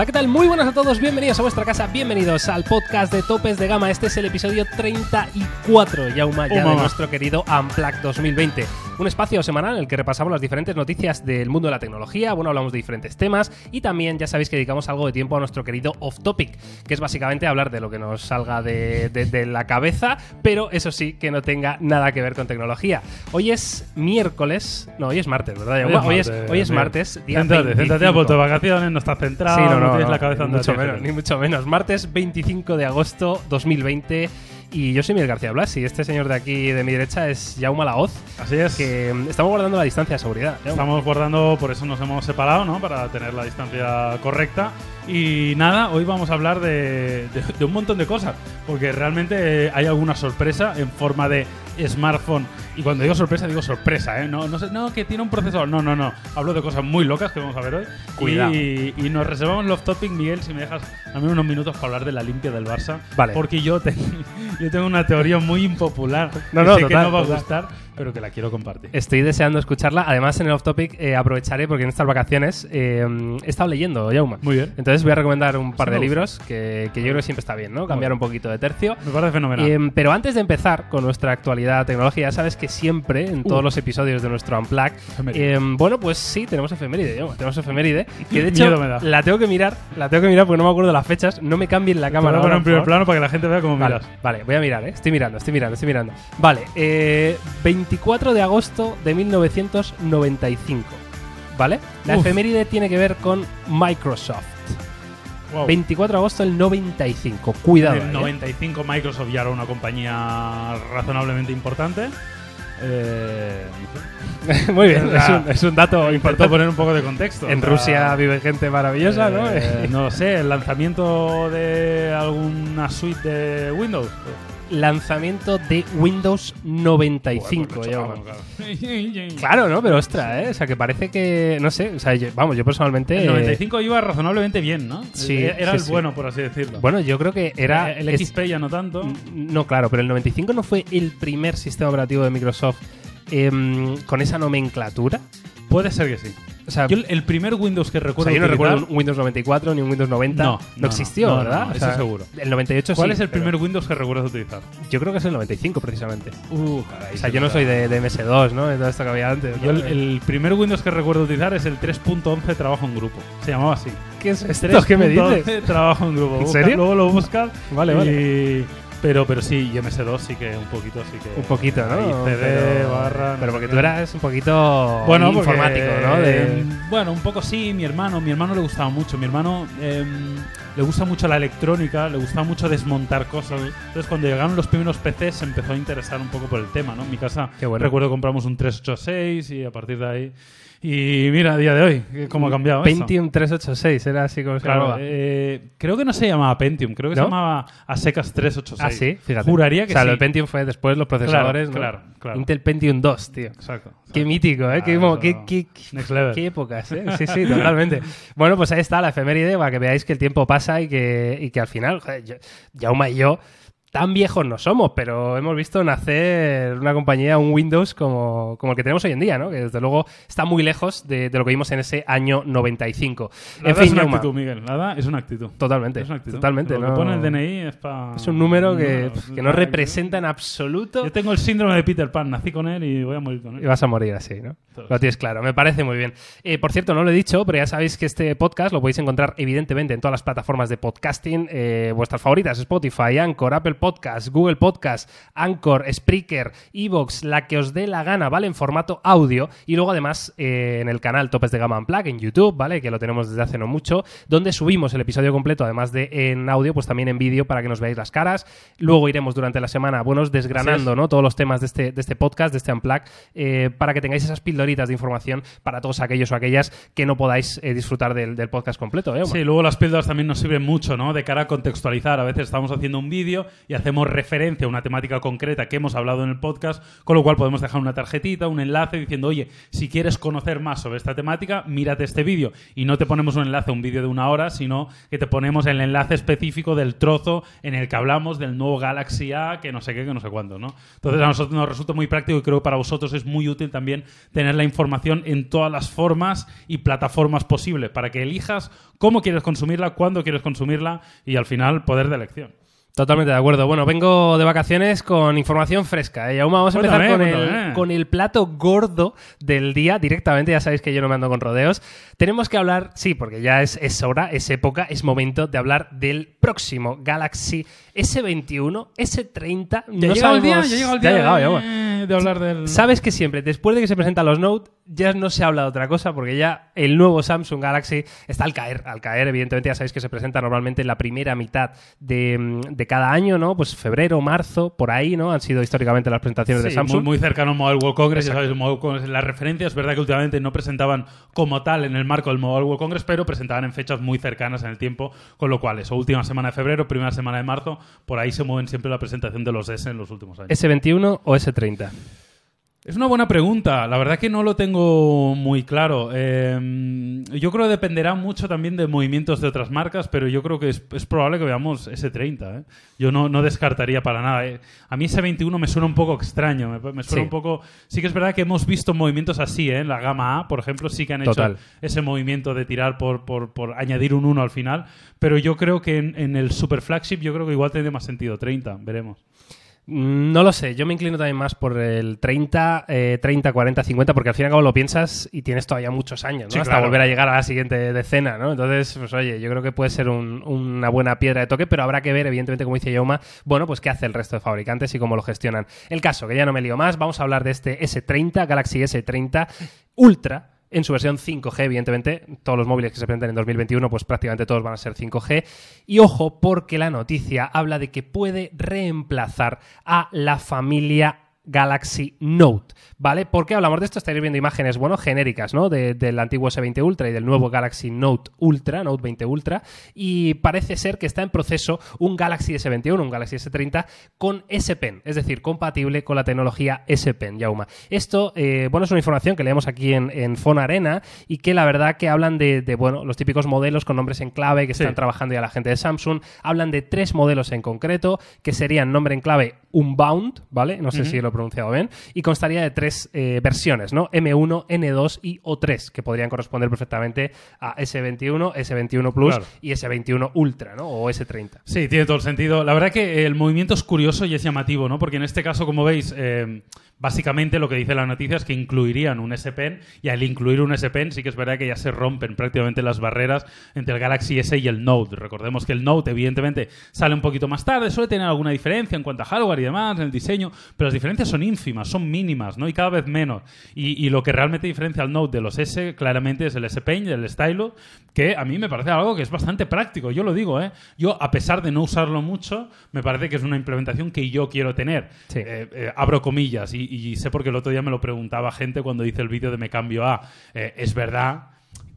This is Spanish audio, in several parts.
Hola, ¿qué tal? Muy buenas a todos, bienvenidos a vuestra casa, bienvenidos al podcast de Topes de Gama. Este es el episodio 34, Yauma, ya de nuestro querido Unplugged 2020. Un espacio semanal en el que repasamos las diferentes noticias del mundo de la tecnología, bueno, hablamos de diferentes temas y también ya sabéis que dedicamos algo de tiempo a nuestro querido Off Topic, que es básicamente hablar de lo que nos salga de, la cabeza, pero eso sí, que no tenga nada que ver con tecnología. Hoy es miércoles, no, hoy es martes, ¿verdad? Yauma? Hoy, es, hoy es martes, día Céntrate, céntrate a de vacaciones, no estás centrado, sí, no, no, tienes la cabeza ni mucho menos, ni mucho menos. Martes 25 de agosto 2020 y yo soy Miguel García Blas y este señor de aquí de mi derecha es Jaume Laoz. Así es. Que mm, estamos guardando la distancia de seguridad. Estamos guardando, por eso nos hemos separado, ¿no? Para tener la distancia correcta. Y nada, hoy vamos a hablar de, de un montón de cosas. Porque realmente hay alguna sorpresa en forma de smartphone. Y cuando digo sorpresa, digo sorpresa, ¿eh? No, no, sé, no, que tiene un procesador. No, no, no. Hablo de cosas muy locas que vamos a ver hoy. Cuidado. Y, nos reservamos los topic, Miguel, si me dejas a mí unos minutos para hablar de la limpia del Barça. Vale. Porque yo, yo tengo una teoría muy impopular. No, no, sé que no va a gustar pero que la quiero compartir. Estoy deseando escucharla. Además, en el off topic eh, aprovecharé porque en estas vacaciones eh, he estado leyendo, Yauma. Muy bien. Entonces voy a recomendar un par de libros que, yo creo que siempre está bien, ¿no? Cambiar un poquito de tercio. Me parece fenomenal. Em, pero antes de empezar con nuestra actualidad tecnología, ya sabes que siempre, en todos los episodios de nuestro Unplug, em, bueno, pues sí, tenemos efeméride, Yauma. Tenemos efeméride. Que de hecho, la tengo que mirar, la tengo que mirar porque no me acuerdo de las fechas. No me cambien la cámara. Voy a en primer plano para que la gente vea cómo vale, miras. Vale, voy a mirar, ¿eh? Estoy mirando, estoy mirando, estoy mirando. Vale, eh, 24 de agosto de 1995. ¿Vale? La efeméride tiene que ver con Microsoft. 24 de agosto del 95. Cuidado. En el 95 ¿eh? Microsoft ya era una compañía razonablemente importante. Eh, Muy bien, es, un, dato importante. poner un poco de contexto. En Rusia vive gente maravillosa, ¿no? Eh, no lo sé, el lanzamiento de alguna suite de Windows lanzamiento de Windows 95. claro. ¿no? Pero ostra, ¿eh? O sea, que parece que. No sé, o sea, vamos, yo personalmente. El 95 iba razonablemente bien, ¿no? Sí. Eh, era el bueno, por así decirlo. Bueno, yo creo que era. El, XP ya no tanto. No, claro, pero el 95 no fue el primer sistema operativo de Microsoft em, con esa nomenclatura. Puede ser que sí. O sea, yo el primer Windows que recuerdo. O sea, yo no recuerdo un Windows 94 ni un Windows 90. No, no, existió, ¿verdad? eso seguro. El 98 ¿Cuál es el primer Windows que recuerdas utilizar? Yo creo que es el 95, precisamente. Uh, caray, o sea, yo no soy de, MS2, ¿no? De todo esto que había antes. Yo el, primer Windows que recuerdo utilizar es el 3.11 Trabajo en Grupo. Se llamaba así. ¿Qué es esto? ¿Qué me dices? Trabajo en Grupo. ¿En serio? Luego lo buscas. Vale, vale. Pero, pero sí, y MS2 sí que un poquito, sí que. Un poquito, ¿no? CD, pero, barra. Pero porque tú eras un poquito bueno, informático, ¿no? Bueno, un poco sí, mi hermano, mi hermano le gustaba mucho. Mi hermano em, le gusta mucho la electrónica, le gusta mucho desmontar cosas. Entonces, cuando llegaron los primeros PCs, se empezó a interesar un poco por el tema, ¿no? En mi casa, recuerdo compramos un 386 y a partir de ahí. Y mira, a día de hoy, cómo ha cambiado Pentium 386, era así como se llamaba. Eh, creo que no se llamaba Pentium, creo que se llamaba Asecas 386. Ah, sí, fíjate. Juraría que o sea, sí. el Pentium fue después los procesadores, claro, claro, Intel Pentium 2, tío. Exacto. Qué mítico, ¿eh? qué, qué, qué, épocas, ¿eh? Sí, sí, totalmente. bueno, pues ahí está la efeméride para que veáis que el tiempo pasa y que, y que al final, joder, Jauma y yo tan viejos no somos, pero hemos visto nacer una compañía, un Windows como, como el que tenemos hoy en día, ¿no? Que desde luego está muy lejos de, lo que vimos en ese año 95. en fin, es una actitud, Miguel. Nada, es una actitud. Totalmente. Es una actitud. Totalmente. Lo que pone el DNI es para... Es un número que, que no representa en absoluto... Yo tengo el síndrome de Peter Pan. Nací con él y voy a morir con él. Y vas a morir así, ¿no? Lo tienes claro. Me parece muy bien. Eh, por cierto, no lo he dicho, pero ya sabéis que este podcast lo podéis encontrar evidentemente en todas las plataformas de podcasting, eh, vuestras favoritas, Spotify, Anchor, Apple Podcasts, Google Podcast, Anchor, Spreaker, Evox, la que os dé la gana, ¿vale? En formato audio. Y luego además eh, en el canal Topes de Gama Unplug en YouTube, ¿vale? Que lo tenemos desde hace no mucho, donde subimos el episodio completo, además de en audio, pues también en vídeo para que nos veáis las caras. Luego iremos durante la semana, bueno, desgranando, ¿no? Todos los temas de este, de este podcast, de este Unplug, eh, para que tengáis esas pildoritas de información para todos aquellos o aquellas que no podáis eh, disfrutar del, podcast completo, ¿eh? Sí, luego las píldoras también nos sirven mucho, ¿no? De cara a contextualizar. A veces estamos haciendo un vídeo y hacemos referencia a una temática concreta que hemos hablado en el podcast, con lo cual podemos dejar una tarjetita, un enlace diciendo, oye, si quieres conocer más sobre esta temática, mírate este vídeo. Y no te ponemos un enlace un vídeo de una hora, sino que te ponemos el enlace específico del trozo en el que hablamos del nuevo Galaxy A, que no sé qué, que no sé cuándo, ¿no? Entonces a nosotros nos resulta muy práctico y creo que para vosotros es muy útil también tener la información en todas las formas y plataformas posibles para que elijas cómo quieres consumirla, cuándo quieres consumirla y al final poder de elección. Totalmente de acuerdo. Bueno, vengo de vacaciones con información fresca. ¿eh? vamos a empezar con, el, con el plato gordo del día directamente. Ya sabéis que yo no me ando con rodeos. Tenemos que hablar, sí, porque ya es, es hora, es época, es momento de hablar del próximo Galaxy S21, S30. ¿Ya no llegado el día? ¿Ya, llegado el día ya ha llegado, ya, de hablar del... Sabes que siempre, después de que se presentan los Note, ya no se habla de otra cosa porque ya el nuevo Samsung Galaxy está al caer. Al caer, evidentemente, ya sabéis que se presenta normalmente en la primera mitad de, de cada año, ¿no? Pues febrero, marzo, por ahí, ¿no? Han sido históricamente las presentaciones de Samsung. Muy, muy cercano al Mobile World Congress, ya sabéis, Mobile Congress, la referencia es verdad que últimamente no presentaban como tal en el marco del Mobile World Congress, pero presentaban en fechas muy cercanas en el tiempo, con lo cual eso, última semana de febrero, primera semana de marzo, por ahí se mueven siempre la presentación de los S en los últimos años. ¿S21 o S30? Es una buena pregunta. La verdad que no lo tengo muy claro. Em, yo creo que dependerá mucho también de movimientos de otras marcas, pero yo creo que es, probable que veamos S30. ¿eh? Yo no, no, descartaría para nada. ¿eh? A mí S21 me suena un poco extraño. Me, suena un poco. Sí que es verdad que hemos visto movimientos así, ¿eh? En la gama A, por ejemplo, sí que han hecho ese movimiento de tirar por, por, por, añadir un 1 al final. Pero yo creo que en, en el Super Flagship, yo creo que igual tiene más sentido 30. Veremos. Mm, no lo sé, yo me inclino también más por el 30, 30, 40, 50, porque al fin y al cabo lo piensas y tienes todavía muchos años, ¿no? Hasta volver a llegar a la siguiente decena, ¿no? Entonces, pues oye, yo creo que puede ser una buena piedra de toque, pero habrá que ver, evidentemente, como dice Yoma, bueno, pues qué hace el resto de fabricantes y cómo lo gestionan. El caso, que ya no me lío más, vamos a hablar de este S30, Galaxy S30 Ultra, en su versión 5G, evidentemente. Todos los móviles que se presentan en 2021, pues prácticamente todos van a ser 5G. Y ojo, porque la noticia habla de que puede reemplazar a la familia Galaxy Note, ¿vale? ¿Por qué hablamos de esto? Estáis viendo imágenes, bueno, genéricas, ¿no? del antiguo S20 Ultra y del nuevo Galaxy Note Ultra, Note 20 Ultra, y parece ser que está en proceso un Galaxy S21, un Galaxy S30 con S Pen, es decir, compatible con la tecnología S Pen, Yauma. Esto, eh, bueno, es una información que leemos aquí en, en Arena y que la verdad que hablan de, bueno, los típicos modelos con nombres en clave que están trabajando ya la gente de Samsung, hablan de tres modelos en concreto, que serían nombre en clave Unbound, ¿vale? No sé si lo pronunciado bien, y constaría de tres eh, versiones, ¿no? M1, N2 y O3, que podrían corresponder perfectamente a S21, S21 Plus y S21 Ultra, ¿no? O S30. Sí, tiene todo el sentido. La verdad que el movimiento es curioso y es llamativo, ¿no? Porque en este caso, como veis, eh, Básicamente lo que dice la noticia es que incluirían un S Pen y al incluir un S Pen sí que es verdad que ya se rompen prácticamente las barreras entre el Galaxy S y el Note. Recordemos que el Note evidentemente sale un poquito más tarde, suele tener alguna diferencia en cuanto a hardware y demás, en el diseño, pero las diferencias son ínfimas, son mínimas, ¿no? Y cada vez menos. Y, lo que realmente diferencia al Note de los S claramente es el S Pen y el Stylo, que a mí me parece algo que es bastante práctico, yo lo digo, ¿eh? Yo a pesar de no usarlo mucho, me parece que es una implementación que yo quiero tener. Eh, eh, abro comillas y y sé porque el otro día me lo preguntaba gente cuando hice el vídeo de Me Cambio A. Eh, es verdad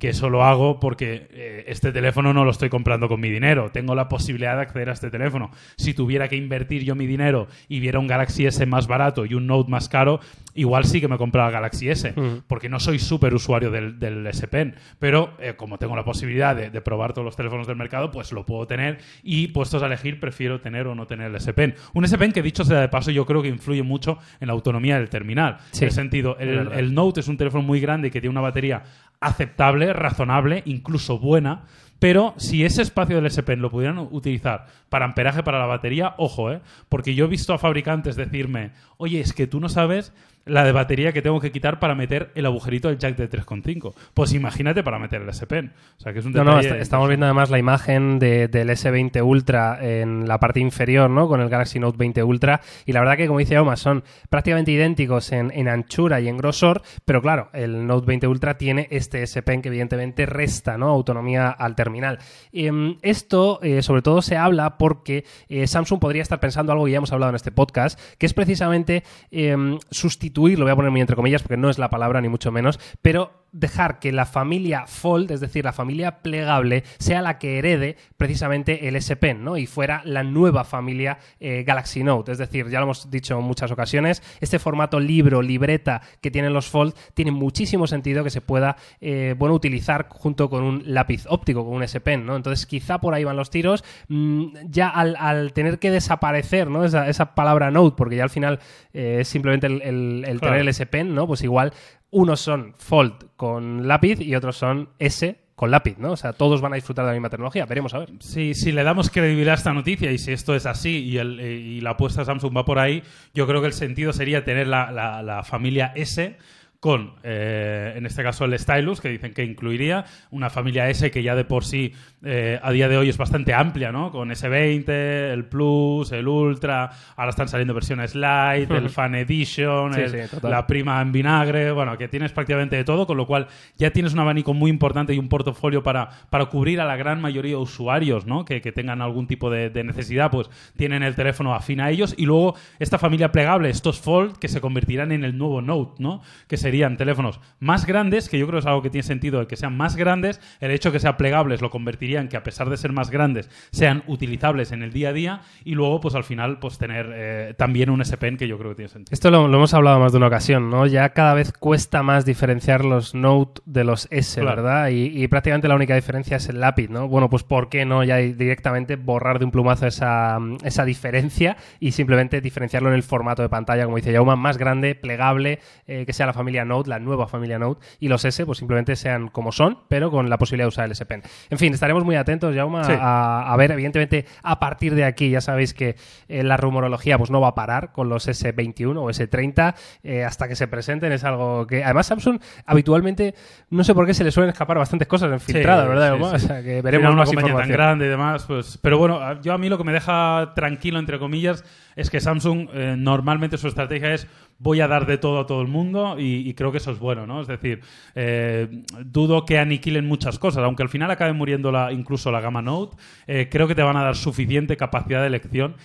que eso lo hago porque eh, este teléfono no lo estoy comprando con mi dinero. Tengo la posibilidad de acceder a este teléfono. Si tuviera que invertir yo mi dinero y viera un Galaxy S más barato y un Note más caro, igual sí que me compraba Galaxy S, porque no soy súper usuario del, del, S Pen. Pero eh, como tengo la posibilidad de, probar todos los teléfonos del mercado, pues lo puedo tener y puestos a elegir, prefiero tener o no tener el S Pen. Un S Pen que, dicho sea de paso, yo creo que influye mucho en la autonomía del terminal. en el sentido, el, el Note es un teléfono muy grande que tiene una batería aceptable, razonable, incluso buena. Pero si ese espacio del S Pen lo pudieran utilizar para amperaje para la batería, ojo, ¿eh? Porque yo he visto a fabricantes decirme, oye, es que tú no sabes la de batería que tengo que quitar para meter el agujerito del jack de 3.5. Pues imagínate para meter el S Pen. O sea, que es un no, no, estamos viendo además la imagen del S20 Ultra en la parte inferior, ¿no? Con el Galaxy Note 20 Ultra. Y la verdad que, como dice Oma, son prácticamente idénticos en, anchura y en grosor, pero claro, el Note 20 Ultra tiene este S Pen que evidentemente resta, ¿no? Autonomía al terminal. Em, esto, eh, sobre todo, se habla porque eh, Samsung podría estar pensando algo que ya hemos hablado en este podcast, que es precisamente em, sustituir lo voy a poner muy entre comillas porque no es la palabra ni mucho menos, pero dejar que la familia Fold, es decir, la familia plegable, sea la que herede precisamente el S Pen, ¿no? Y fuera la nueva familia eh, Galaxy Note. Es decir, ya lo hemos dicho en muchas ocasiones, este formato libro, libreta que tienen los Fold tiene muchísimo sentido que se pueda, eh, bueno, utilizar junto con un lápiz óptico, con un S Pen, ¿no? Entonces, quizá por ahí van los tiros. Mm, ya al, tener que desaparecer, ¿no? Esa, palabra Note, porque ya al final eh, es simplemente el, tener el S Pen, ¿no? Pues igual unos son Fold con lápiz y otros son S con lápiz, ¿no? O sea, todos van a disfrutar de la misma tecnología. Veremos a ver. Sí, si le damos credibilidad a esta noticia y si esto es así y, el, y la apuesta de Samsung va por ahí, yo creo que el sentido sería tener la, la familia S con, eh, en este caso, el Stylus, que dicen que incluiría una familia S que ya de por sí eh, a día de hoy es bastante amplia, ¿no? Con S20, el Plus, el Ultra, ahora están saliendo versiones Light, el Fan Edition, la prima en vinagre, bueno, que tienes prácticamente de todo, con lo cual ya tienes un abanico muy importante y un portafolio para, para cubrir a la gran mayoría de usuarios, ¿no? Que, tengan algún tipo de, necesidad, pues tienen el teléfono afín a ellos y luego esta familia plegable, estos Fold, que se convertirán en el nuevo Note, ¿no? Que se serían teléfonos más grandes, que yo creo que es algo que tiene sentido de que sean más grandes. El hecho de que sean plegables lo convertiría en que, a pesar de ser más grandes, sean utilizables en el día a día. Y luego, pues al final, pues tener eh, también un S Pen que yo creo que tiene sentido. Esto lo, hemos hablado más de una ocasión, ¿no? Ya cada vez cuesta más diferenciar los Note de los S, ¿verdad? Y, prácticamente la única diferencia es el lápiz, ¿no? Bueno, pues ¿por qué no ya directamente borrar de un plumazo esa, esa diferencia y simplemente diferenciarlo en el formato de pantalla, como dice Yauma, más grande, plegable, eh, que sea la familia Note, la nueva familia Note, y los S pues simplemente sean como son, pero con la posibilidad de usar el S Pen. En fin, estaremos muy atentos, Jauma, a, ver, evidentemente, a partir de aquí, ya sabéis que eh, la rumorología pues no va a parar con los S21 o S30 eh, hasta que se presenten, es algo que además Samsung habitualmente, no sé por qué se le suelen escapar bastantes cosas en filtrado, ¿verdad? o sea, que veremos una compañía tan grande y demás, pues, pero bueno, yo a mí lo que me deja tranquilo, entre comillas, es que Samsung eh, normalmente su estrategia es voy a dar de todo a todo el mundo y, creo que eso es bueno, ¿no? Es decir, eh, dudo que aniquilen muchas cosas, aunque al final acabe muriendo la, incluso la gama Note, eh, creo que te van a dar suficiente capacidad de elección,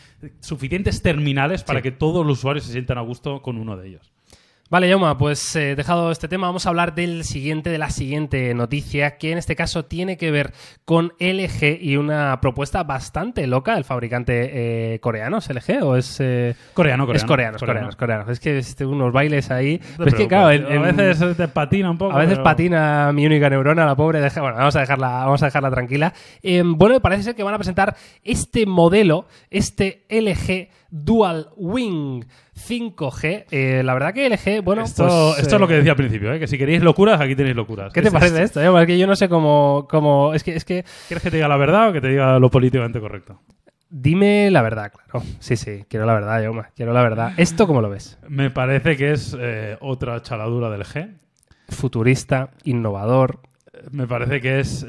suficientes terminales para que todos los usuarios se sientan a gusto con uno de ellos. Vale, Yoma, pues eh, dejado este tema, vamos a hablar del siguiente, de la siguiente noticia, que en este caso tiene que ver con LG y una propuesta bastante loca del fabricante eh, coreano. ¿Es LG o es. Eh, coreano, coreano. Es coreano, es coreano, es coreano. Es que este, unos bailes ahí. es que, claro, a veces te patina un poco. A veces patina mi única neurona, la pobre. bueno, vamos a dejarla, vamos a dejarla tranquila. bueno, parece ser que van a presentar este modelo, este LG Dual Wing 5G. Eh, la verdad que LG, bueno, esto, pues, esto es lo que decía al principio, ¿eh? que si queréis locuras, aquí tenéis locuras. ¿Qué te parece esto? Eh? Porque yo no sé cómo, cómo... Es que, es que... ¿Quieres que te diga la verdad o que te diga lo políticamente correcto? Dime la verdad, claro. Sí, sí, quiero la verdad, Yoma. Quiero la verdad. ¿Esto cómo lo ves? Me parece que es otra chaladura del G. Futurista, innovador. Me parece que es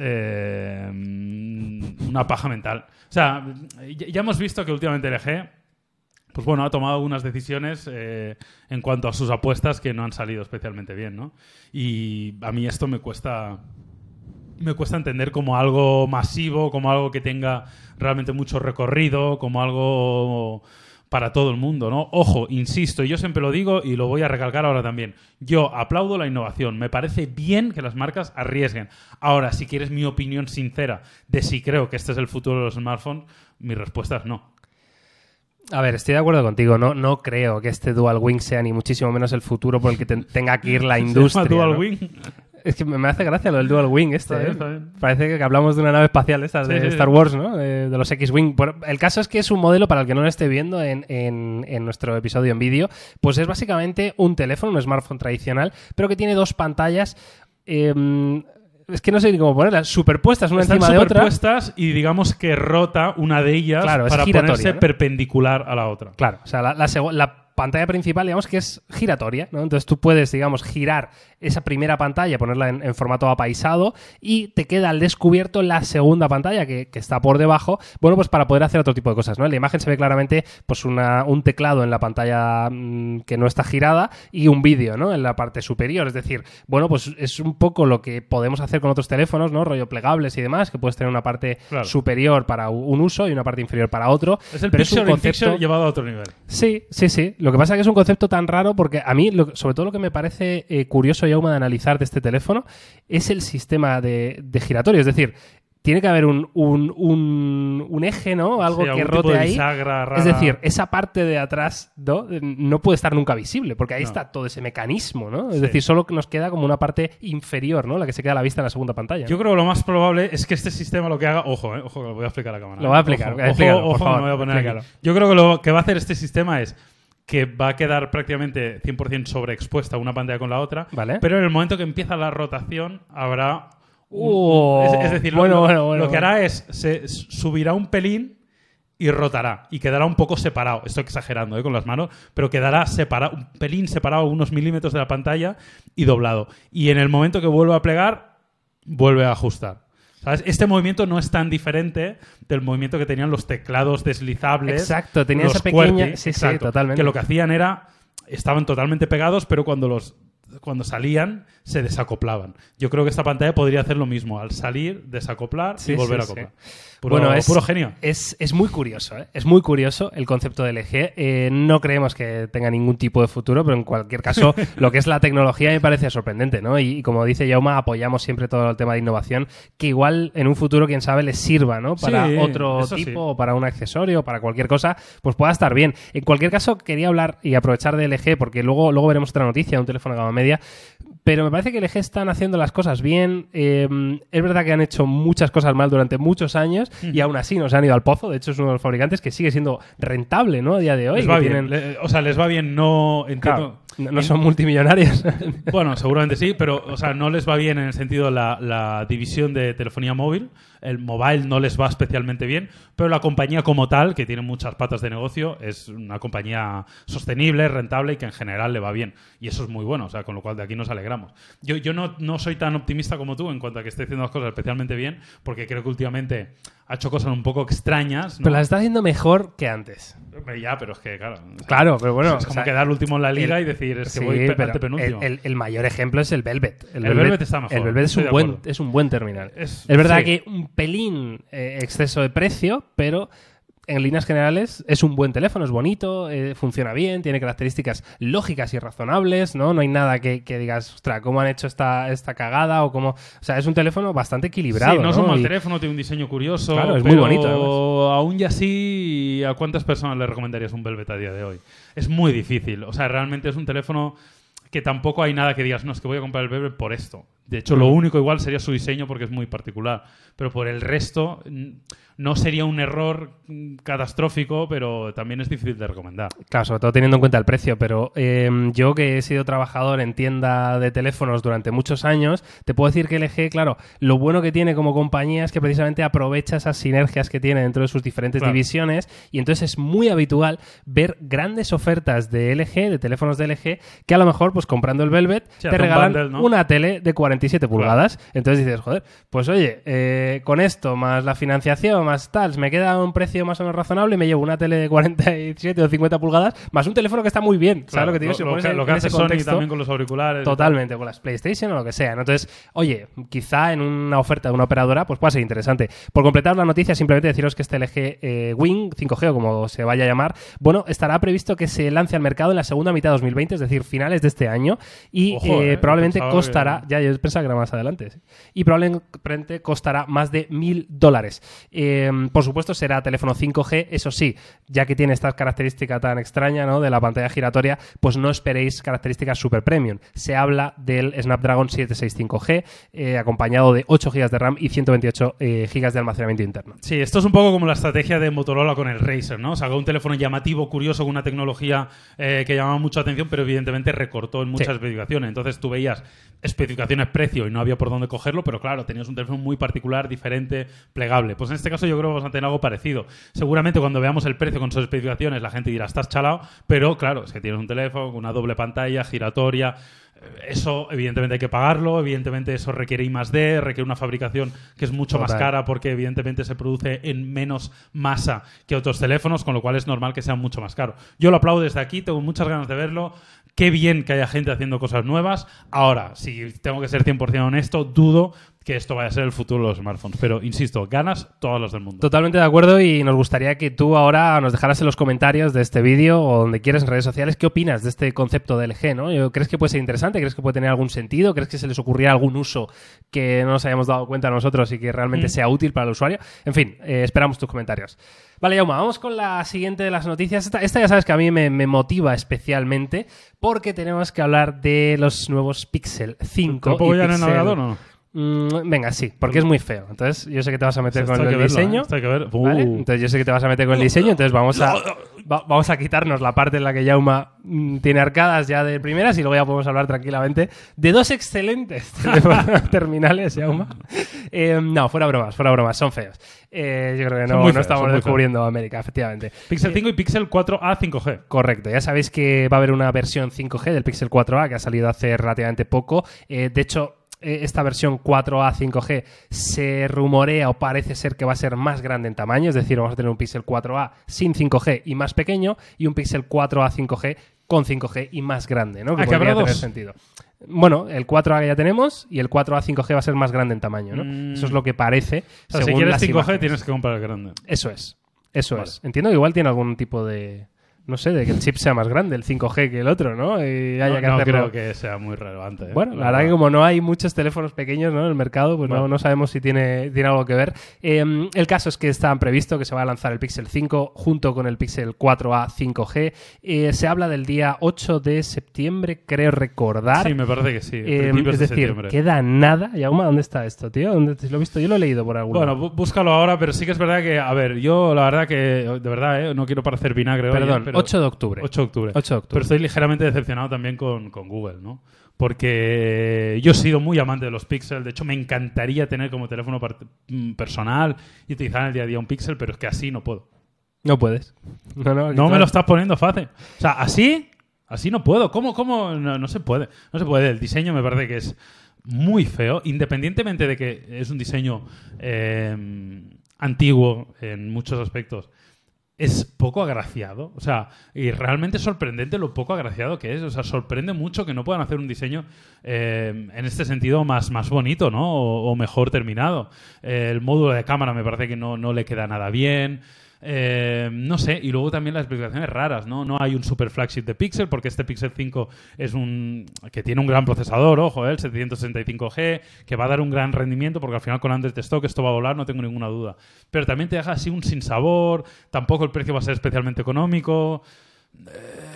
una paja mental. O sea, ya hemos visto que últimamente el G pues bueno, ha tomado algunas decisiones eh, en cuanto a sus apuestas que no han salido especialmente bien, ¿no? Y a mí esto me cuesta me cuesta entender como algo masivo, como algo que tenga realmente mucho recorrido, como algo para todo el mundo, ¿no? Ojo, insisto, yo siempre lo digo y lo voy a recalcar ahora también. Yo aplaudo la innovación, me parece bien que las marcas arriesguen. Ahora, si quieres mi opinión sincera de si creo que este es el futuro de los smartphones, mi respuesta es no. A ver, estoy de acuerdo contigo. No, no creo que este Dual Wing sea ni muchísimo menos el futuro por el que tenga que ir la industria. ¿Se Dual Wing? Es que me hace gracia lo del Dual Wing este. ¿eh? Parece que hablamos de una nave espacial esta de Star Wars, ¿no? De, los X-Wing. El caso es que es un modelo, para el que no lo esté viendo en, en, nuestro episodio en vídeo, pues es básicamente un teléfono, un smartphone tradicional, pero que tiene dos pantallas. Eh, es que no sé ni cómo ponerlas, superpuestas una encima de otra. superpuestas y digamos que rota una de ellas para ponerse perpendicular a la otra. Claro, o sea, la, la pantalla principal, digamos que es giratoria, ¿no? Entonces tú puedes, digamos, girar esa primera pantalla, ponerla en, formato apaisado y te queda al descubierto la segunda pantalla que, está por debajo, bueno, pues para poder hacer otro tipo de cosas, ¿no? En la imagen se ve claramente pues una, un teclado en la pantalla mm, que no está girada y un vídeo, ¿no? En la parte superior, es decir, bueno, pues es un poco lo que podemos hacer con otros teléfonos, ¿no? Rollo plegables y demás, que puedes tener una parte superior para un uso y una parte inferior para otro. Es el pero es un concepto llevado a otro nivel. Sí, sí, sí. Lo que pasa es que es un concepto tan raro porque a mí, lo- sobre todo lo que me parece eh, curioso y aún de analizar de este teléfono es el sistema de, de giratorio. Es decir, tiene que haber un, un, un- un eje, ¿no? Algo Sí, que algún tipo rote de ahí. bisagra rara. Es decir, esa parte de atrás ¿no? no puede estar nunca visible, porque ahí No. está todo ese mecanismo, ¿no? Es Sí. decir, solo que nos queda como una parte inferior, ¿no? La que se queda a la vista en la segunda pantalla. Yo creo que lo más probable es que este sistema lo que haga. Ojo, eh, ojo, que lo voy a explicar a la cámara. Lo voy a explicar, Ojo, explícalo, ojo, por ojo, favor, me voy a poner aquí. Yo creo que lo que va a hacer este sistema es que va a quedar prácticamente 100% sobreexpuesta una pantalla con la otra. Vale. Pero en el momento que empieza la rotación, habrá. un- Oh, es, es decir, lo- bueno, lo, bueno, bueno, lo que hará es se subirá un pelín y rotará y quedará un poco separado. Estoy exagerando ¿eh? con las manos, pero quedará separado, un pelín separado, unos milímetros de la pantalla y doblado. Y en el momento que vuelva a plegar, vuelve a ajustar. ¿Sabes? Este movimiento no es tan diferente del movimiento que tenían los teclados deslizables. Exacto, tenía los esa pequeña- QWERTY, sí, sí, totalmente. Que lo que hacían era. Estaban totalmente pegados, pero cuando los. Cuando salían, se desacoplaban. Yo creo que esta pantalla podría hacer lo mismo. Al salir, desacoplar Sí, y volver sí, a acoplar. sí. Puro, bueno, es, puro genio. Es, es muy curioso, ¿eh? Es muy curioso el concepto del LG. Eh, no creemos que tenga ningún tipo de futuro, pero en cualquier caso, lo que es la tecnología me parece sorprendente, ¿no? Y, y como dice Yauma, apoyamos siempre todo el tema de innovación, que igual en un futuro, quién sabe, les sirva, ¿no? Para Sí, otro sí. tipo, o para un accesorio, para cualquier cosa, pues pueda estar bien. En cualquier caso, quería hablar y aprovechar de LG, porque luego, luego veremos otra noticia de un teléfono de gama media, pero me parece que LG están haciendo las cosas bien. Eh, es verdad que han hecho muchas cosas mal durante muchos años y aún así no se han ido al pozo. De hecho, es uno de los fabricantes que sigue siendo rentable, ¿no? A día de hoy. Les va bien. tienen- Le- o sea, les va bien, no entiendo. Claro, no, son multimillonarios. Bueno, seguramente sí, pero o sea, no les va bien en el sentido de la, la división de telefonía móvil. El mobile no les va especialmente bien, pero la compañía como tal, que tiene muchas patas de negocio, es una compañía sostenible, rentable y que en general le va bien. Y eso es muy bueno, o sea, con lo cual de aquí nos alegramos. Yo, yo no, no soy tan optimista como tú en cuanto a que esté haciendo las cosas especialmente bien, porque creo que últimamente ha hecho cosas un poco extrañas. ¿no? pero las está haciendo mejor que antes. Ya, pero es que, claro. Claro, pero bueno. es como o sea, quedar último en la liga el- y decir, es que Sí, voy pe- pero antepenúltimo. el, el- el mayor ejemplo es el Velvet. El Velvet está mejor, El Velvet es un, buen, es un buen terminal. Es- Es, verdad sí. que un pelín eh, exceso de precio, pero en líneas generales es un buen teléfono, es bonito, eh, funciona bien, tiene características lógicas y razonables, ¿no? No hay nada que, que digas, ostras, ¿cómo han hecho esta, esta cagada? O cómo... O sea, es un teléfono bastante equilibrado. Sí, no es un mal Y- teléfono, tiene un diseño curioso. Claro, es muy bonito, además. Aún y así, ¿a cuántas personas le recomendarías un Velvet a día de hoy? Es muy difícil. O sea, realmente es un teléfono que tampoco hay nada que digas, no, es que voy a comprar el Velvet por esto. De hecho, lo único igual sería su diseño porque es muy particular. Pero por el resto, no sería un error mm, catastrófico, pero también es difícil de recomendar. Claro, sobre todo teniendo en cuenta el precio, pero eh, yo que he sido trabajador en tienda de teléfonos durante muchos años, te puedo decir que LG, claro, lo bueno que tiene como compañía es que precisamente aprovecha esas sinergias que tiene dentro de sus diferentes Claro. divisiones y entonces es muy habitual ver grandes ofertas de LG, de teléfonos de LG, que a lo mejor pues comprando el Velvet Sí, te regalan bundle, ¿no? una tele de 47 pulgadas. Entonces dices, joder, pues oye, eh, con esto más la financiación, más tal, me queda un precio más o menos razonable y me llevo una tele de 47 o 50 pulgadas más un teléfono que está muy bien. ¿Sabes Claro, lo que te digo? Si lo, que, en- lo que en hace ese Sony contexto, también con los auriculares. Totalmente, con las PlayStation o lo que sea. ¿no? Entonces, oye, quizá en una oferta de una operadora, pues pueda ser interesante. Por completar la noticia, simplemente deciros que este LG eh, Wing 5G, o como se vaya a llamar, bueno, estará previsto que se lance al mercado en la segunda mitad de 2020, es decir, finales de este año, y Ojo, eh, probablemente costará, que- ya yo pensaba que era más adelante, sí. y probablemente costará más de mil dólares. Eh, por supuesto, será teléfono 5G, eso sí, ya que tiene esta característica tan extraña ¿no? de la pantalla giratoria, pues no esperéis características super premium. Se habla del Snapdragon 765G, eh, acompañado de 8 GB de RAM y 128 eh, GB de almacenamiento interno. Sí, esto es un poco como la estrategia de Motorola con el Razer, ¿no? Sacó un teléfono llamativo, curioso, con una tecnología eh, que llamaba mucho la atención, pero evidentemente recortó en muchas Sí. especificaciones. Entonces tú veías especificaciones precio y no había por dónde cogerlo, pero claro, tenías un teléfono muy particular, diferente, plegable. Pues en este caso yo creo que vamos a tener algo parecido. Seguramente cuando veamos el precio con sus especificaciones la gente dirá, estás chalado, pero claro, es que tienes un teléfono con una doble pantalla, giratoria, eso evidentemente hay que pagarlo, evidentemente eso requiere I D, requiere una fabricación que es mucho más cara porque evidentemente se produce en menos masa que otros teléfonos, con lo cual es normal que sea mucho más caro. Yo lo aplaudo desde aquí, tengo muchas ganas de verlo. Qué bien que haya gente haciendo cosas nuevas. Ahora, si tengo que ser 100% honesto, dudo que esto vaya a ser el futuro de los smartphones. Pero, insisto, ganas todas las del mundo. Totalmente de acuerdo y nos gustaría que tú ahora nos dejaras en los comentarios de este vídeo o donde quieras en redes sociales qué opinas de este concepto de LG, ¿no? ¿Crees que puede ser interesante? ¿Crees que puede tener algún sentido? ¿Crees que se les ocurría algún uso que no nos hayamos dado cuenta nosotros y que realmente Mm. sea útil para el usuario? En fin, eh, esperamos tus comentarios. Vale, Yauma, vamos con la siguiente de las noticias. Esta, esta ya sabes que a mí me, me motiva especialmente porque tenemos que hablar de los nuevos Pixel 5 ¿Te lo pongo y ya en el Pixel- navegador o no? Mm, venga, sí, porque es muy feo. Entonces, yo sé que te vas a meter Esto con el verlo, diseño. ¿eh? Esto hay que ver. ¿vale? Uh. Entonces, yo sé que te vas a meter con el diseño. Entonces, vamos a, va- vamos a quitarnos la parte en la que Yauma mm, tiene arcadas ya de primeras y luego ya podemos hablar tranquilamente de dos excelentes terminales, Yauma. Eh, no, fuera bromas, fuera bromas, son feos. Eh, yo creo que no, estamos feos. descubriendo América, efectivamente. Pixel 5 y Pixel 4a 5G. Correcto, ya sabéis que va a haber una versión 5G del Pixel 4a que ha salido hace relativamente poco. De hecho, esta versión 4A 5G se rumorea o parece ser que va a ser más grande en tamaño, es decir, vamos a tener un Pixel 4A sin 5G y más pequeño y un Pixel 4A 5G con 5G y más grande, ¿no? Ah, que podría habrá tener sentido. Bueno, el 4A que ya tenemos y el 4A 5G va a ser más grande en tamaño, ¿no? Mm. Eso es lo que parece. O sea, si quieres las 5G imágenes. tienes que comprar el grande. Eso es. Eso Vale. es. Entiendo que igual tiene algún tipo de. No sé, de que el chip sea más grande, el 5G que el otro, ¿no? Y haya no que no hacerlo. creo que sea muy relevante. ¿eh? Bueno, la verdad que como no hay muchos teléfonos pequeños ¿no? en el mercado, pues no, Bueno. no sabemos si tiene, tiene algo que ver. Eh, el caso es que está previsto que se va a lanzar el Pixel 5 junto con el Pixel 4a 5G. Eh, se habla del día 8 de septiembre, creo recordar. Sí, me parece que sí. Es de decir, queda nada. Yauma, ¿dónde está esto, tío? ¿Dónde te- lo he visto? Yo lo he leído por algún Bueno, lado. búscalo ahora, pero sí que es verdad que, a ver, yo la verdad que, de verdad, ¿eh? no quiero parecer vinagre Perdón, pero 8 de octubre. 8 de octubre. 8 de octubre. Pero estoy ligeramente decepcionado también con, con Google, ¿no? Porque yo he sido muy amante de los Pixel. De hecho, me encantaría tener como teléfono mm, personal y utilizar en el día a día un Pixel, pero es que así no puedo. No puedes. No, no, No me lo estás poniendo fácil. O sea, así, así no puedo. ¿Cómo, cómo? No, no se puede. No se puede. El diseño me parece que es muy feo, independientemente de que es un diseño eh, antiguo en muchos aspectos. Es poco agraciado, o sea, y realmente sorprendente lo poco agraciado que es. O sea, sorprende mucho que no puedan hacer un diseño eh, en este sentido más, más bonito, ¿no? O, o mejor terminado. Eh, el módulo de cámara me parece que no, no le queda nada bien. Eh, no sé, y luego también las especificaciones raras, ¿no? No hay un super flagship de Pixel, porque este Pixel 5 es un. que tiene un gran procesador, ojo, ¿eh? el 765G, que va a dar un gran rendimiento, porque al final con Android Stock esto va a volar, no tengo ninguna duda. Pero también te deja así un sinsabor, tampoco el precio va a ser especialmente económico. Eh,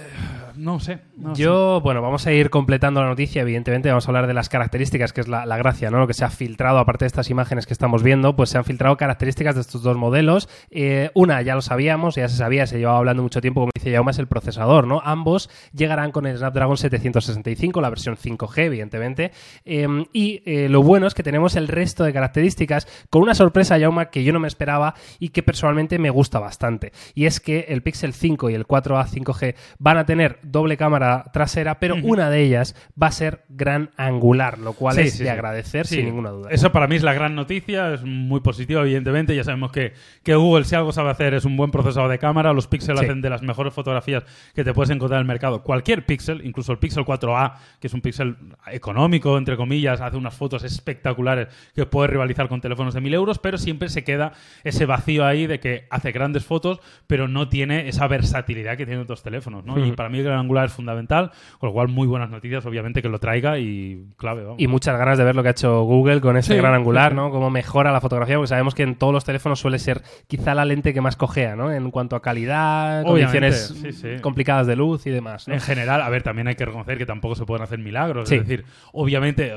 no sé. Yo, bueno, vamos a ir completando la noticia, evidentemente, vamos a hablar de las características, que es la, la gracia, ¿no? Lo que se ha filtrado, aparte de estas imágenes que estamos viendo, pues se han filtrado características de estos dos modelos. Eh, una, ya lo sabíamos, ya se sabía, se llevaba hablando mucho tiempo, como dice Jaume, es el procesador, ¿no? Ambos llegarán con el Snapdragon 765, la versión 5G, evidentemente. Eh, y eh, lo bueno es que tenemos el resto de características con una sorpresa, Jauma, que yo no me esperaba y que personalmente me gusta bastante. Y es que el Pixel 5 y el 4A 5G van a tener doble cámara trasera, pero una de ellas va a ser gran angular, lo cual Sí, es sí, de sí. agradecer sin ninguna duda. Eso para mí es la gran noticia, es muy positivo, evidentemente. Ya sabemos que, que Google, si algo sabe hacer, es un buen procesador de cámara. Los Pixel hacen de las mejores fotografías que te puedes encontrar en el mercado. Cualquier Pixel, incluso el Pixel 4A, que es un Pixel económico, entre comillas, hace unas fotos espectaculares que puede rivalizar con teléfonos de 1000 euros, pero siempre se queda ese vacío ahí de que hace grandes fotos, pero no tiene esa versatilidad que tienen otros teléfonos. ¿no? Y para mí el angular es fundamental, con lo cual muy buenas noticias, obviamente, que lo traiga y clave. Vamos. Y muchas ganas de ver lo que ha hecho Google con ese Sí, gran angular. ¿no? Cómo mejora la fotografía, porque sabemos que en todos los teléfonos suele ser quizá la lente que más cojea, ¿no? En cuanto a calidad, Obviamente, condiciones sí, sí. complicadas de luz y demás, ¿no? En general, a ver, también hay que reconocer que tampoco se pueden hacer milagros. Es decir, obviamente,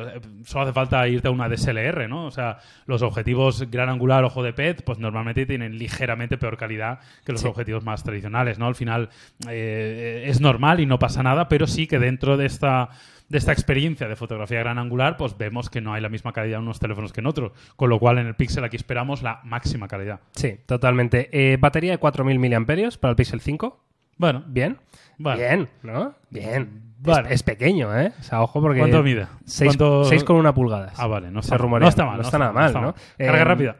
solo hace falta irte a una DSLR, ¿no? O sea, los objetivos gran angular, ojo de PET, pues normalmente tienen ligeramente peor calidad que los objetivos más tradicionales, ¿no? Al final eh, es normal y no pasa nada, pero sí que dentro de esta de esta experiencia de fotografía gran angular, pues vemos que no hay la misma calidad en unos teléfonos que en otros. Con lo cual, en el Pixel aquí esperamos la máxima calidad. Sí, totalmente. Eh, batería de 4.000 mAh para el Pixel 5. Bueno, Bien. Bien, ¿no? Bien. Vale. Es, es pequeño, ¿eh? O sea, ojo porque... ¿cuánto mide? 6 ¿Cuánto- con una pulgadas. Ah, vale, no Se está, mal. rumorea. no está mal. No está nada mal, ¿no? Carga Eh, rápida.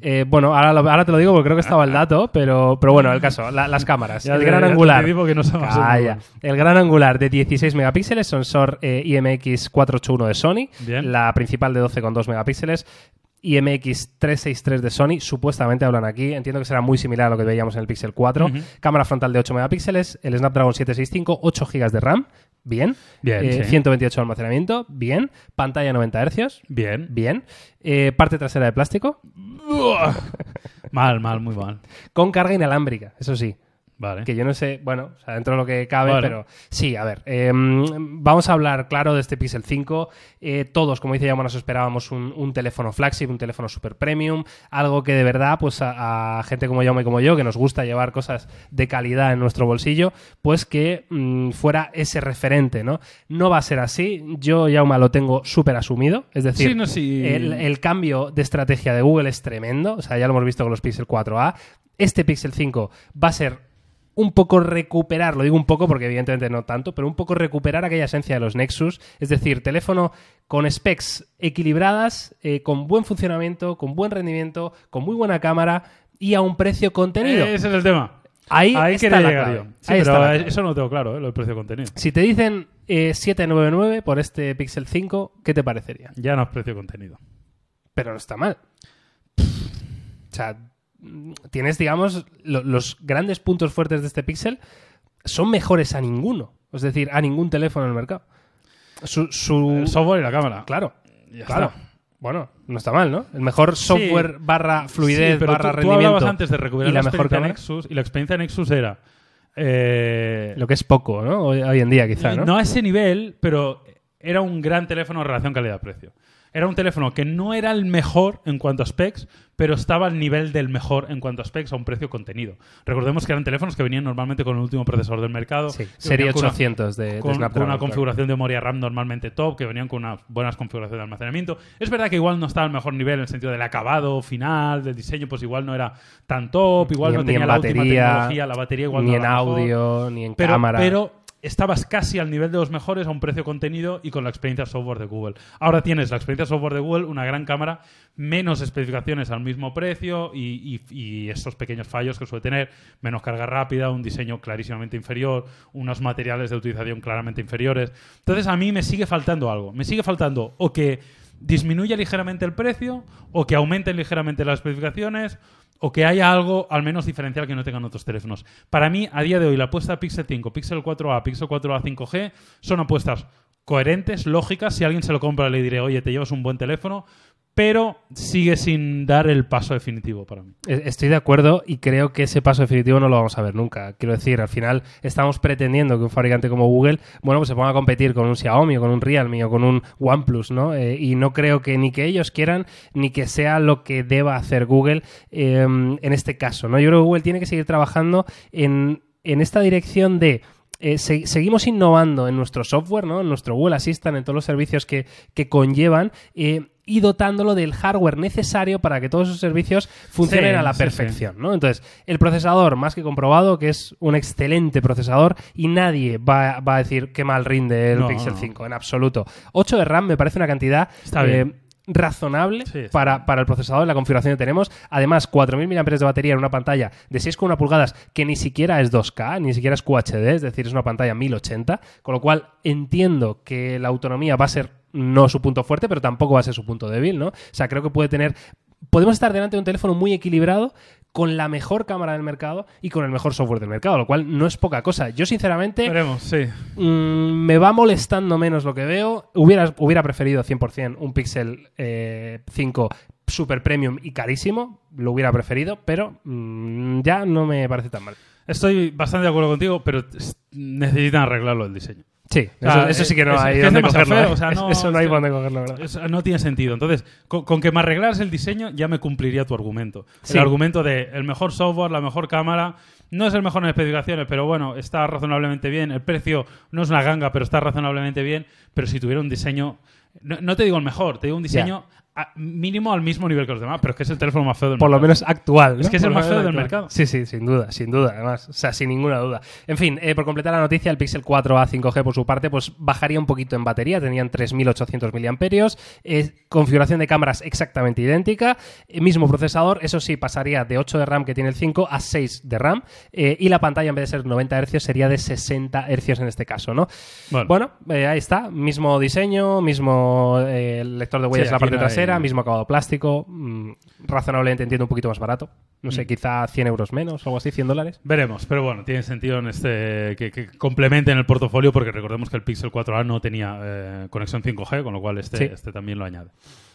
Eh, bueno, ahora, lo- ahora te lo digo porque creo que estaba el dato, pero, pero bueno, el caso, la- las cámaras. El gran angular. Calla. El gran angular de 16 megapíxeles, sensor eh, IMX 481 de Sony, Bien. la principal de 12,2 megapíxeles. IMX 363 de Sony, supuestamente hablan aquí. Entiendo que será muy similar a lo que veíamos en el Pixel 4. Ujú. Cámara frontal de 8 megapíxeles, el Snapdragon 765, 8 GB de RAM, bien. Bien, Eh, sí. 128 de almacenamiento, bien. Pantalla 90 Hz, Bien. bien. Eh, parte trasera de plástico, Mal, mal, muy mal. con carga inalámbrica, eso sí. Vale. Que yo no sé, bueno, o sea, dentro de lo que cabe, pero sí, a ver. eh, vamos a hablar, claro, de este Pixel 5. Eh, todos, como dice Yama, nos esperábamos un, un teléfono flagship, un teléfono super premium, algo que de verdad, pues a, a gente como Yama y como yo, que nos gusta llevar cosas de calidad en nuestro bolsillo, pues que mm, fuera ese referente, ¿no? No va a ser así. Yo, Yauma, lo tengo súper asumido. Es decir, Sí, no, sí. el, el cambio de estrategia de Google es tremendo. O sea, ya lo hemos visto con los Pixel 4a. Este Pixel 5 va a ser un poco recuperar, lo digo un poco porque evidentemente no tanto, pero un poco recuperar aquella esencia de los Nexus. Es decir, teléfono con specs equilibradas, eh, con buen funcionamiento, con buen rendimiento, con muy buena cámara y a un precio contenido. Ese es el tema. Ahí, Ahí está la llegar clave. yo. Sí, Ahí está pero clave. eso no lo tengo claro, ¿eh? lo del precio contenido. Si te dicen eh, 799 por este Pixel 5, ¿qué te parecería? Ya no es precio contenido. pero no está mal. O sea, tienes, digamos, lo- los grandes puntos fuertes de este Pixel son mejores a ninguno. Es decir, a ningún teléfono en el mercado. Su, su- El software y la cámara. Claro, Ya claro. está. Bueno, no está mal, ¿no? El mejor software barra fluidez Sí, pero barra tú, tú rendimiento. hablabas antes de recuperar y la la, mejor experiencia cámara. Nexus y la experiencia de Nexus era eh, Lo que es poco, ¿no? Hoy, hoy en día, quizá, ¿no? no a ese nivel, pero era un gran teléfono en relación calidad-precio. Era un teléfono que no era el mejor en cuanto a specs, pero estaba al nivel del mejor en cuanto a specs a un precio contenido. Recordemos que eran teléfonos que venían normalmente con el último procesador del mercado. Sí, serie venían con una- 800 de, de con, con Snapdragon. una claro. configuración de memoria RAM normalmente top, que venían con unas buenas configuraciones de almacenamiento. Es verdad que igual no estaba al mejor nivel en el sentido del acabado final, del diseño, pues igual no era tan top, igual Ni- no tenía en la última tecnología, la batería igual ni no en era mejor. audio, ni en pero, cámara. pero estabas casi al nivel de los mejores a un precio contenido y con la experiencia software de Google. Ahora tienes la experiencia software de Google, una gran cámara, menos especificaciones al mismo precio y, y- y estos pequeños fallos que suele tener, menos carga rápida, un diseño clarísimamente inferior, unos materiales de utilización claramente inferiores. Entonces a mí me sigue faltando algo. Me sigue faltando o que disminuya ligeramente el precio o que aumenten ligeramente las especificaciones o que haya algo al menos diferencial que no tengan otros teléfonos. Para mí, a día de hoy, la apuesta Pixel 5, Pixel 4a, Pixel 4a 5G son apuestas coherentes, lógicas. Si alguien se lo compra, le diré, oye, te llevas un buen teléfono, pero sigue sin dar el paso definitivo para mí. E- Estoy de acuerdo y creo que ese paso definitivo no lo vamos a ver nunca. Quiero decir, al final estamos pretendiendo que un fabricante como Google, bueno, pues se ponga a competir con un Xiaomi o con un Realme o con un OnePlus, ¿no? Eh, y no creo que ni que ellos quieran ni que sea lo que deba hacer Google eh, en este caso, ¿no? Yo creo que Google tiene que seguir trabajando en, en esta dirección de eh, se- seguimos innovando en nuestro software, ¿no? En nuestro Google Assistant, en todos los servicios que, que conllevan. eh, y dotándolo del hardware necesario para que todos esos servicios funcionen Sí, a la sí, perfección, ¿no? Entonces, el procesador, más que comprobado, que es un excelente procesador y nadie va, va a decir qué mal rinde el No, Pixel no. 5, en absoluto. 8 de RAM me parece una cantidad Está eh, bien. razonable Sí, para, para el procesador, la configuración que tenemos. Además, 4.000 mAh de batería en una pantalla de 6,1 pulgadas que ni siquiera es 2K, ni siquiera es QHD, es decir, es una pantalla 1080, con lo cual entiendo que la autonomía va a ser no su punto fuerte, pero tampoco va a ser su punto débil, ¿no? O sea, creo que puede tener... Podemos estar delante de un teléfono muy equilibrado, con la mejor cámara del mercado y con el mejor software del mercado, lo cual no es poca cosa. Yo, sinceramente, Veremos, sí. Mm, me va molestando menos lo que veo. Hubiera, hubiera preferido 100% un Pixel eh, 5 super premium y carísimo. Lo hubiera preferido, pero mm, ya no me parece tan mal. Estoy bastante de acuerdo contigo, pero necesitan arreglarlo el diseño. Sí, O sea, eso, eso sí que no es- hay donde cogerlo. feo, ¿eh? o sea, no- eso no hay donde cogerlo, ¿verdad? No tiene sentido. Entonces, con, con que me arreglaras el diseño ya me cumpliría tu argumento. Sí. El argumento de el mejor software, la mejor cámara, no es el mejor en especificaciones, pero bueno, está razonablemente bien. El precio no es una ganga, pero está razonablemente bien. Pero si tuviera un diseño, no, no te digo el mejor, te digo un diseño a- mínimo al mismo nivel que los demás, pero es que es el teléfono más feo del Por lo mercado. menos actual. ¿no? Es que es el más feo del actual. mercado. Sí, sí, sin duda, sin duda, además. O sea, sin ninguna duda. En fin, eh, por completar la noticia, el Pixel 4a 5G, por su parte, pues bajaría un poquito en batería. Tenían 3.800 miliamperios. eh, configuración de cámaras exactamente idéntica. eh, mismo procesador. Eso sí, pasaría de 8 de RAM que tiene el 5 a 6 de RAM. eh, y la pantalla, en vez de ser 90 Hz, sería de 60 Hz en este caso, ¿no? Bueno. Bueno, ahí está. Mismo diseño, mismo lector de huellas Sí, en la parte no trasera, mismo acabado plástico. mm, razonablemente entiendo un poquito más barato. No Mm. sé, quizá 100 euros menos algo así, 100 dólares. Veremos, pero bueno, tiene sentido en este que, que complementen el portafolio porque recordemos que el Pixel 4a no tenía eh, conexión 5G, con lo cual este, Sí. este también lo añade.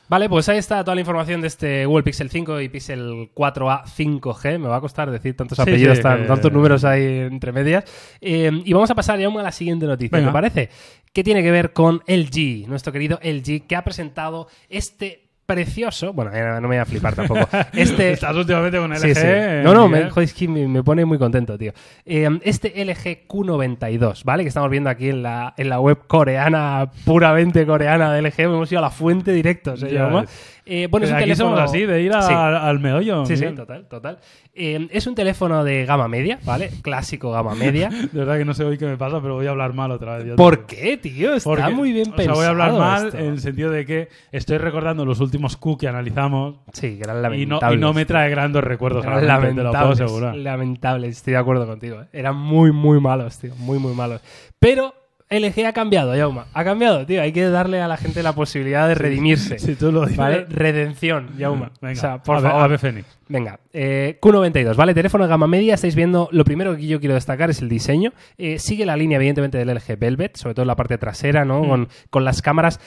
Vale, pues ahí está toda la información de este Google Pixel 5 y Pixel 4a 5G. Me va a costar decir tantos Sí, apellidos, sí, tan- que- tantos números ahí entre medias. Eh, y vamos a pasar ya a la siguiente noticia, Venga. me parece, que tiene que ver con LG, nuestro querido LG, que ha presentado este precioso, bueno, no me voy a flipar tampoco, este... Estás últimamente con LG. Sí, sí. eh, No, no, me, joder, es que me, pone muy contento, tío. Eh, este LG Q92, ¿vale? Que estamos viendo aquí en la, en la web coreana, puramente coreana de LG. Hemos ido a la fuente directo, se llama. Eh, bueno, es un Aquí teléfono... somos así, de ir a- Sí. al meollo. Sí, sí, Miguel. total, total. Eh, es un teléfono de gama media, ¿vale? Clásico gama media. De verdad que no sé hoy qué me pasa, pero voy a hablar mal otra vez. ¿Por qué, tío? Está Porque- muy bien o pensado. sea, voy a hablar mal esto. en el sentido de que estoy recordando los últimos Q que analizamos Sí, que eran y no, lamentables. y no me trae grandes recuerdos Eran mente, te lo puedo lamentables, asegurar. lamentables, estoy de acuerdo contigo. ¿eh? Eran muy, muy malos, tío, muy, muy malos. Pero LG ha cambiado, Yauma. Ha cambiado, tío. Hay que darle a la gente la posibilidad de redimirse. Si tú lo dices. ¿Vale? Redención, Yauma. Venga, o sea, por favor. Ave Fénix. Venga, eh, Q92, ¿vale? Teléfono de gama media, estáis viendo, lo primero que yo quiero destacar es el diseño. Eh, sigue la línea, evidentemente, del LG Velvet, sobre todo en la parte trasera, ¿no? Mm. Con, con las cámaras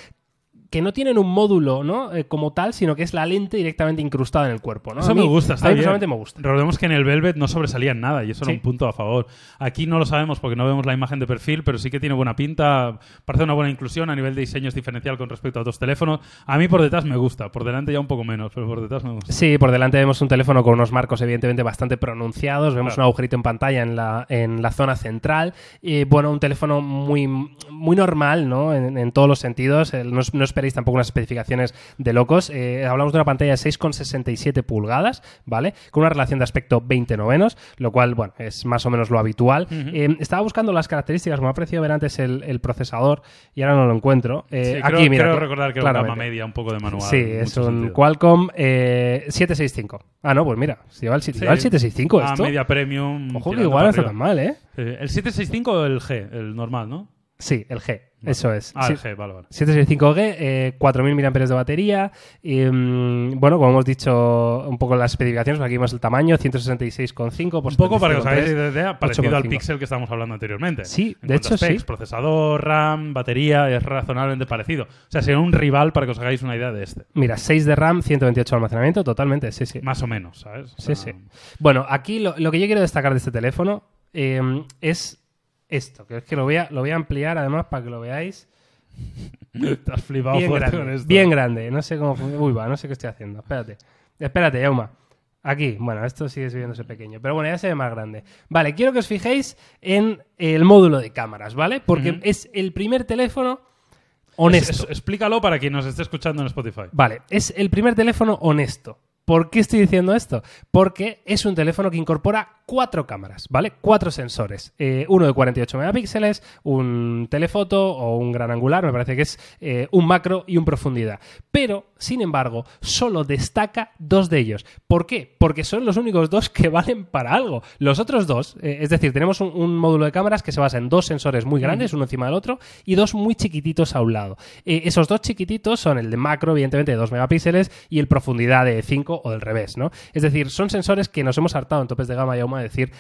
que no tienen un módulo, ¿no? Eh, como tal, sino que es la lente directamente incrustada en el cuerpo, ¿no? Eso A mí- me gusta, está a mí bien. me gusta. Recordemos que en el Velvet no sobresalía en nada y eso Sí. era un punto a favor. Aquí no lo sabemos porque no vemos la imagen de perfil, pero sí que tiene buena pinta. Parece una buena inclusión a nivel de diseño es diferencial con respecto a otros teléfonos. A mí por detrás me gusta, por delante ya un poco menos, pero por detrás me gusta. Sí, por delante vemos un teléfono con unos marcos evidentemente bastante pronunciados, vemos Claro. un agujerito en pantalla en la, en la zona central, y bueno, un teléfono muy, muy normal, ¿no? En, en todos los sentidos, Eh, no, es- no esperéis tampoco unas especificaciones de locos, Eh, hablamos de una pantalla de 6,67 pulgadas, ¿vale? Con una relación de aspecto 20 novenos, lo cual, bueno, es más o menos lo habitual. Eh, estaba buscando las características, me ha parecido ver antes el, el procesador, y ahora no lo encuentro. Eh, Sí, aquí, creo, mira, creo recordar que era una gama media, un poco de manual. Sí, es un. Qualcomm eh, 765. Ah, no, pues mira, si lleva el, si Sí. lleva el 765 Ah, esto. media premium. Ojo que igual no está tan mal, ¿eh? ¿El 765 o el G? El normal, ¿no? Sí, el G. Eso es. Ah, Sí. G, vale, vale. 765G, eh, 4.000 mAh de batería. y, mm, bueno, como hemos dicho un poco las especificaciones, aquí vemos el tamaño, 166,5 por Un poco para que os 75,3. hagáis idea, parecido al 8,5. Pixel que estábamos hablando anteriormente. Sí, En de hecho, sí. specs, Procesador, RAM, batería, es razonablemente parecido. O sea, sería un rival para que os hagáis una idea de este. Mira, 6 de RAM, 128 de almacenamiento, totalmente, sí, sí. Más o menos, ¿sabes? O Sí, sí. Bueno, aquí lo, lo que yo quiero destacar de este teléfono eh, es esto, que es que lo voy, a, lo voy a ampliar además para que lo veáis. Has flipado Bien fuerte grande, con esto. bien grande. No sé cómo. Uy, va, no sé qué estoy haciendo. Espérate. Espérate, Yauma. Aquí, bueno, esto sigue viéndose pequeño, pero bueno, ya se ve más grande. Vale, quiero que os fijéis en el módulo de cámaras, ¿vale? Porque es el primer teléfono honesto. Es- es- explícalo para quien nos esté escuchando en Spotify. Vale, es el primer teléfono honesto. ¿Por qué estoy diciendo esto? Porque es un teléfono que incorpora cuatro cámaras, ¿vale? Cuatro sensores. Eh, uno de 48 megapíxeles, un telefoto o un gran angular, me parece que es eh, un macro y un profundidad. Pero, sin embargo, solo destaca dos de ellos. ¿Por qué? Porque son los únicos dos que valen para algo. Los otros dos, eh, es decir, tenemos un, un módulo de cámaras que se basa en dos sensores muy grandes, uno encima del otro, y dos muy chiquititos a un lado. Esos dos chiquititos son el de macro, evidentemente, de 2 megapíxeles, y el profundidad de 5 o del revés, ¿no? Es decir, son sensores que nos hemos hartado en topes de gama y auma de decir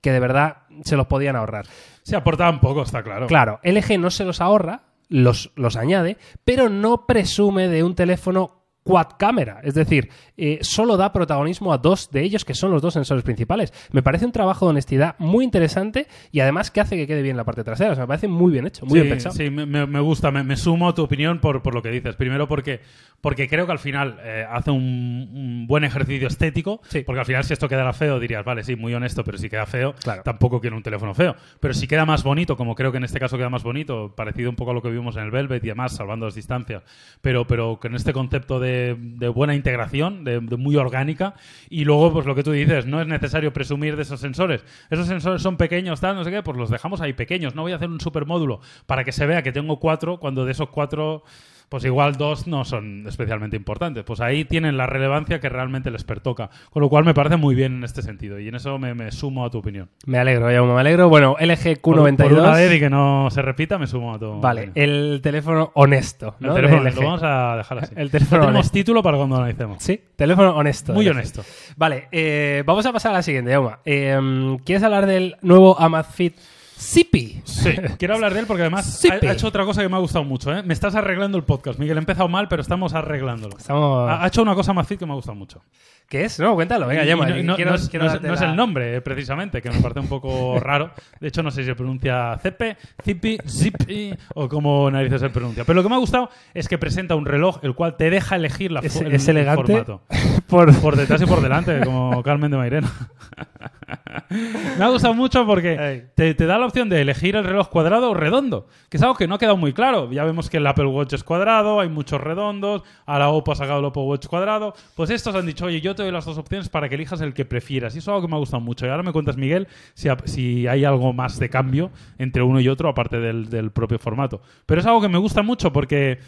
que de verdad se los podían ahorrar. Se aportaban poco, está claro. Claro, LG no se los ahorra, los, los añade, pero no presume de un teléfono quad cámara, es decir, eh, solo da protagonismo a dos de ellos que son los dos sensores principales. Me parece un trabajo de honestidad muy interesante y además que hace que quede bien la parte trasera. O sea, me parece muy bien hecho, muy sí, bien pensado. Sí, me, me- me gusta, me, me sumo a tu opinión por, por lo que dices. Primero porque, porque creo que al final eh, hace un, un buen ejercicio estético, Sí. porque al final si esto quedara feo dirías, vale, sí, muy honesto, pero si queda feo, Claro. tampoco quiero un teléfono feo. Pero si queda más bonito, como creo que en este caso queda más bonito, parecido un poco a lo que vimos en el Velvet y además salvando las distancias, pero, pero con este concepto de de, de buena integración, de, de muy orgánica. Y luego, pues lo que tú dices, no es necesario presumir de esos sensores. Esos sensores son pequeños, tal, no sé qué, pues los dejamos ahí pequeños. No voy a hacer un supermódulo para que se vea que tengo cuatro, cuando de esos cuatro pues igual dos no son especialmente importantes. Pues ahí tienen la relevancia que realmente les pertoca. Con lo cual me parece muy bien en este sentido. Y en eso me, me sumo a tu opinión. Me alegro, Jaume, me alegro. Bueno, LG Por, Q92. por una vez y que no se repita, me sumo a tu Vale, opinión. el teléfono honesto. El ¿no? teléfono, lo vamos a dejar así. El teléfono tenemos honesto. título para cuando analicemos. Sí, teléfono honesto. Muy honesto. Vale, eh, vamos a pasar a la siguiente, Jaume. Eh, ¿Quieres hablar del nuevo Amazfit Zippy? Sí, quiero hablar de él porque además ha, ha hecho otra cosa que me ha gustado mucho. ¿eh? Me estás arreglando el podcast, Miguel. He empezado mal, pero estamos arreglándolo. Estamos... Ha, ha hecho una cosa más fit que me ha gustado mucho. ¿Qué es? No, cuéntalo, venga, llama. no, no- quiero, no es, quiero no es- el nombre, eh, precisamente, que me parece un poco raro. De hecho, no sé si se pronuncia Cepe, Zippy, Zippy o como narices se pronuncia. Pero lo que me ha gustado es que presenta un reloj el cual te deja elegir la Es, el- es el elegante formato. Por... Por detrás y por delante, como Carmen de Mairena. Me ha gustado mucho porque te, te da la opción de elegir el reloj cuadrado o redondo, que es algo que no ha quedado muy claro. Ya vemos que el Apple Watch es cuadrado, hay muchos redondos, ahora Oppo ha sacado el Oppo Watch cuadrado. Pues estos han dicho, oye, yo te doy las dos opciones para que elijas el que prefieras. Y eso es algo que me ha gustado mucho. Y ahora me cuentas, Miguel, si, si hay algo más de cambio entre uno y otro, aparte del, del propio formato. Pero es algo que me gusta mucho porque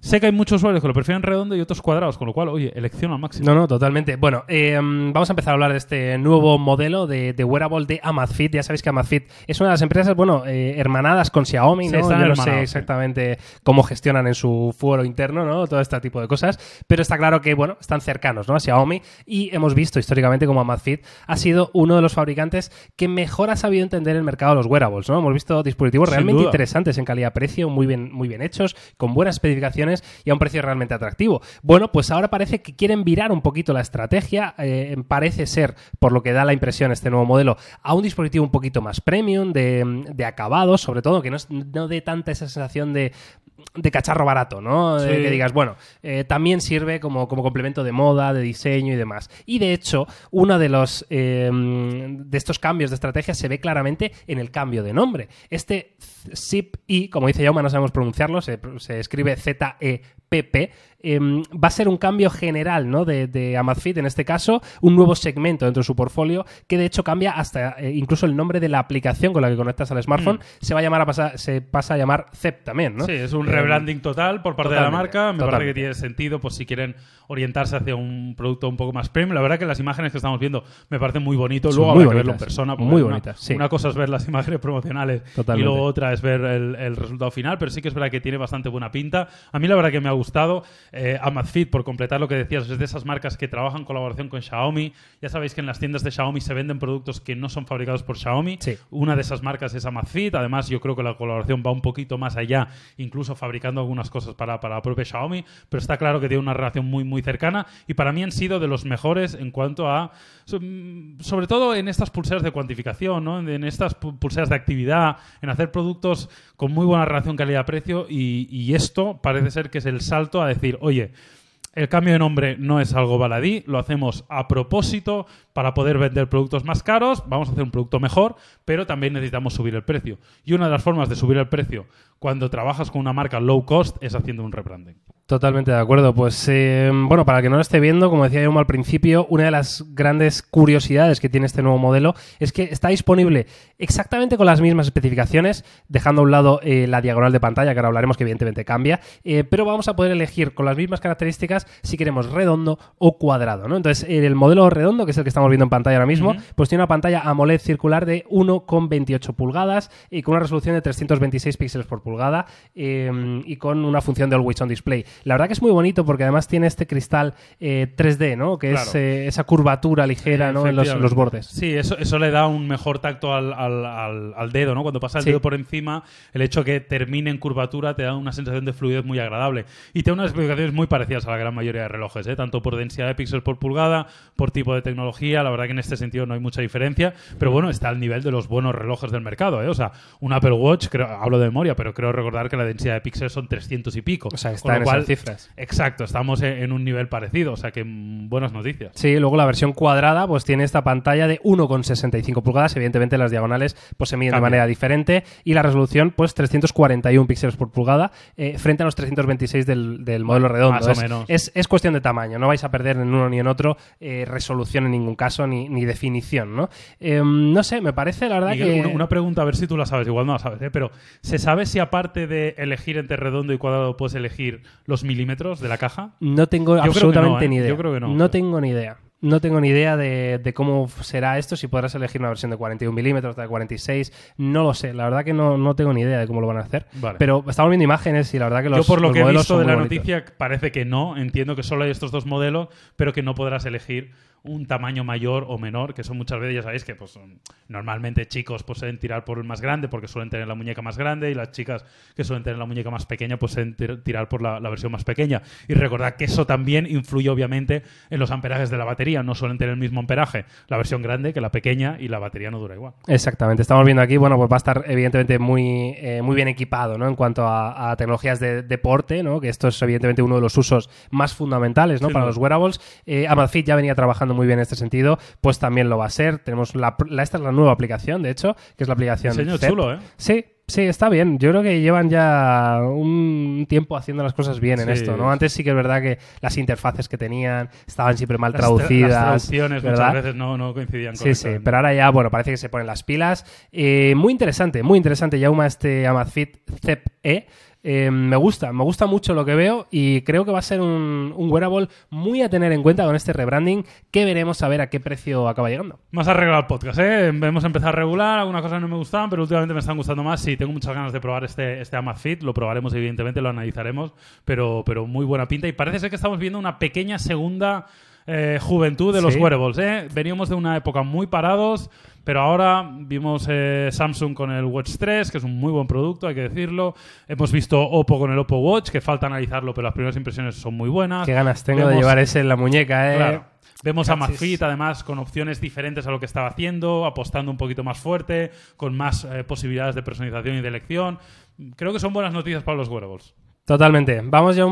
sé que hay muchos usuarios que lo prefieren redondo y otros cuadrados, con lo cual, oye, elección al máximo. No, no, totalmente. Bueno, eh, vamos a empezar a hablar de este nuevo modelo de, de wearable de Amazfit. Ya sabéis que Amazfit es una de las empresas, bueno, eh, hermanadas con Xiaomi, ¿no? Yo no sé exactamente cómo gestionan en su fuero interno, ¿no? Todo este tipo de cosas. Pero está claro que, bueno, están cercanos, ¿no? A Xiaomi. Y hemos visto históricamente como Amazfit ha sido uno de los fabricantes que mejor ha sabido entender el mercado de los wearables, ¿no? Hemos visto dispositivos Sin realmente duda. interesantes en calidad-precio, muy bien, muy bien hechos, con buenas especificaciones y a un precio realmente atractivo. Bueno, pues ahora parece que quieren virar un poquito la estrategia. eh, parece ser, por lo que da la impresión este nuevo modelo, a un dispositivo un poquito más premium, de, de acabados, sobre todo, que no, no dé tanta esa sensación de de cacharro barato, ¿no? Sí. que digas, bueno, eh, también sirve como, como complemento de moda, de diseño y demás. Y de hecho, uno de los eh, de estos cambios de estrategia se ve claramente en el cambio de nombre. Este ZIP-I, como dice Jaume, no sabemos pronunciarlo, se, se escribe Z-E-P-P, em, va a ser un cambio general ¿no? de, de Amazfit, en este caso, un nuevo segmento dentro de su portfolio, que de hecho cambia hasta eh, incluso el nombre de la aplicación con la que conectas al smartphone, se va a llamar a pasar, se pasa a llamar ZEP también, ¿no? Sí, es un Eh, rebranding total por parte de la marca. Me parece que tiene sentido, pues si quieren orientarse hacia un producto un poco más premium. La verdad que las imágenes que estamos viendo me parecen muy bonitos. Luego muy habrá que verlo en persona. muy una- bonitas, sí. Una cosa es ver las imágenes promocionales Totalmente. y luego otra es ver el, el resultado final, pero sí que es verdad que tiene bastante buena pinta. A mí la verdad que me ha gustado. Eh, Amazfit, por completar lo que decías, es de esas marcas que trabajan en colaboración con Xiaomi. Ya sabéis que en las tiendas de Xiaomi se venden productos que no son fabricados por Xiaomi. Sí. Una de esas marcas es Amazfit. Además, yo creo que la colaboración va un poquito más allá, incluso fabricando algunas cosas para, para la propia Xiaomi. Pero está claro que tiene una relación muy, muy cercana. Y para mí han sido de los mejores en cuanto a. mm, Sobre todo en estas pulseras de cuantificación, ¿no? en, estas pu- pulseras de actividad, en hacer productos con muy buena relación calidad-precio. Y, y esto parece ser que es el salto a decir, oye. El cambio de nombre no es algo baladí, lo hacemos a propósito para poder vender productos más caros, vamos a hacer un producto mejor, pero también necesitamos subir el precio. Y una de las formas de subir el precio cuando trabajas con una marca low cost es haciendo un rebranding. Totalmente de acuerdo. Pues eh, bueno, para que no lo esté viendo, como decía yo al principio, una de las grandes curiosidades que tiene este nuevo modelo es que está disponible exactamente con las mismas especificaciones, dejando a un lado eh, la diagonal de pantalla, que ahora hablaremos que evidentemente cambia, eh, pero vamos a poder elegir con las mismas características si queremos redondo o cuadrado. ¿no? Entonces, el modelo redondo, que es el que estamos viendo en pantalla ahora mismo, pues tiene una pantalla AMOLED circular de 1,28 pulgadas y con una resolución de 326 píxeles por pulgada eh, y con una función de Always On Display. La verdad que es muy bonito porque además tiene este cristal eh, 3D, ¿no? Que es eh, esa curvatura ligera ¿no? en, los, en los bordes. Sí, eso, eso le da un mejor tacto al, al- al- al dedo, ¿no? Cuando pasa el Sí. dedo por encima, el hecho que termine en curvatura te da una sensación de fluidez muy agradable. Y tiene unas especificaciones muy parecidas a la gran mayoría de relojes, ¿eh? Tanto por densidad de píxeles por pulgada, por tipo de tecnología. La verdad que en este sentido no hay mucha diferencia. Pero bueno, está al nivel de los buenos relojes del mercado, ¿eh? O sea, un Apple Watch, creo, hablo de memoria, pero creo recordar que la densidad de píxeles son 300 y pico. O sea, está Con en cual, cifras. Exacto, estamos en, en un nivel parecido, o sea que mm, buenas noticias. Sí, luego la versión cuadrada pues tiene esta pantalla de 1,65 pulgadas, evidentemente las diagonales pues se miden de manera diferente y la resolución pues 341 píxeles por pulgada eh, frente a los 326 del, del modelo redondo. más o es, menos. Es, es cuestión de tamaño, no vais a perder en uno ni en otro eh, resolución en ningún caso ni, ni definición, ¿no? Eh, no sé, me parece la verdad Miguel, que... una, pregunta, a ver si tú la sabes, igual no la sabes, ¿eh? pero ¿se sabe si aparte de elegir entre redondo y cuadrado puedes elegir los milímetros de la caja? No tengo absolutamente no, ¿eh? ni idea. Yo creo que no. tengo ni idea. No tengo ni idea de, de cómo será esto, si podrás elegir una versión de 41 milímetros, de 46, no lo sé. La verdad que no, no tengo ni idea de cómo lo van a hacer. Vale. Pero estamos viendo imágenes y la verdad que los Yo por lo que he visto de la bonitos. noticia parece que no, entiendo que solo hay estos dos modelos, pero que no podrás elegir un tamaño mayor o menor, que son muchas veces, ya sabéis que pues normalmente chicos pues suelen tirar por el más grande porque suelen tener la muñeca más grande y las chicas que suelen tener la muñeca más pequeña pues suelen tir- tirar por la, la versión más pequeña. Y recordad que eso también influye obviamente en los amperajes de la batería, no suelen tener el mismo amperaje la versión grande que la pequeña y la batería no dura igual. Exactamente, estamos viendo aquí, bueno, pues va a estar evidentemente muy, eh, muy bien equipado, ¿no? En cuanto a, a tecnologías de deporte, ¿no? Que esto es evidentemente uno de los usos más fundamentales, ¿no? Para los wearables. Eh, Amazfit ya venía trabajando muy bien en este sentido, pues también lo va a ser. Tenemos la, la- esta es la nueva aplicación, de hecho, que es la aplicación. Diseño chulo, ¿eh? Sí, sí, está bien. Yo creo que llevan ya un tiempo haciendo las cosas bien en Sí. esto, ¿no? Antes sí que es verdad que las interfaces que tenían estaban siempre mal Las tra- traducidas. Las traducciones ¿verdad? muchas veces no, no coincidían Sí, sí, correctamente. pero ahora ya, bueno, parece que se ponen las pilas. Eh, muy interesante, muy interesante, Yauma, este Amazfit Cep E. Eh, me gusta, me gusta mucho lo que veo y creo que va a ser un, un wearable muy a tener en cuenta con este rebranding que veremos a ver a qué precio acaba llegando. Más arreglado el podcast, ¿eh? Hemos empezado regular, algunas cosas no me gustaban, pero últimamente me están gustando más. Sí, tengo muchas ganas de probar este, este Amazfit, lo probaremos evidentemente, lo analizaremos, pero, pero muy buena pinta. Y parece ser que estamos viendo una pequeña segunda eh, juventud de los Sí. wearables, ¿eh? Veníamos de una época muy parados, pero ahora vimos eh, Samsung con el Watch 3, que es un muy buen producto, hay que decirlo. Hemos visto Oppo con el Oppo Watch, que falta analizarlo, pero las primeras impresiones son muy buenas. Qué ganas tengo de Vemos- llevar ese en la muñeca, ¿eh? Claro. Vemos a. Amazfit además con opciones diferentes a lo que estaba haciendo, apostando un poquito más fuerte, con más eh, posibilidades de personalización y de elección. Creo que son buenas noticias para los wearables. Totalmente. Vamos ya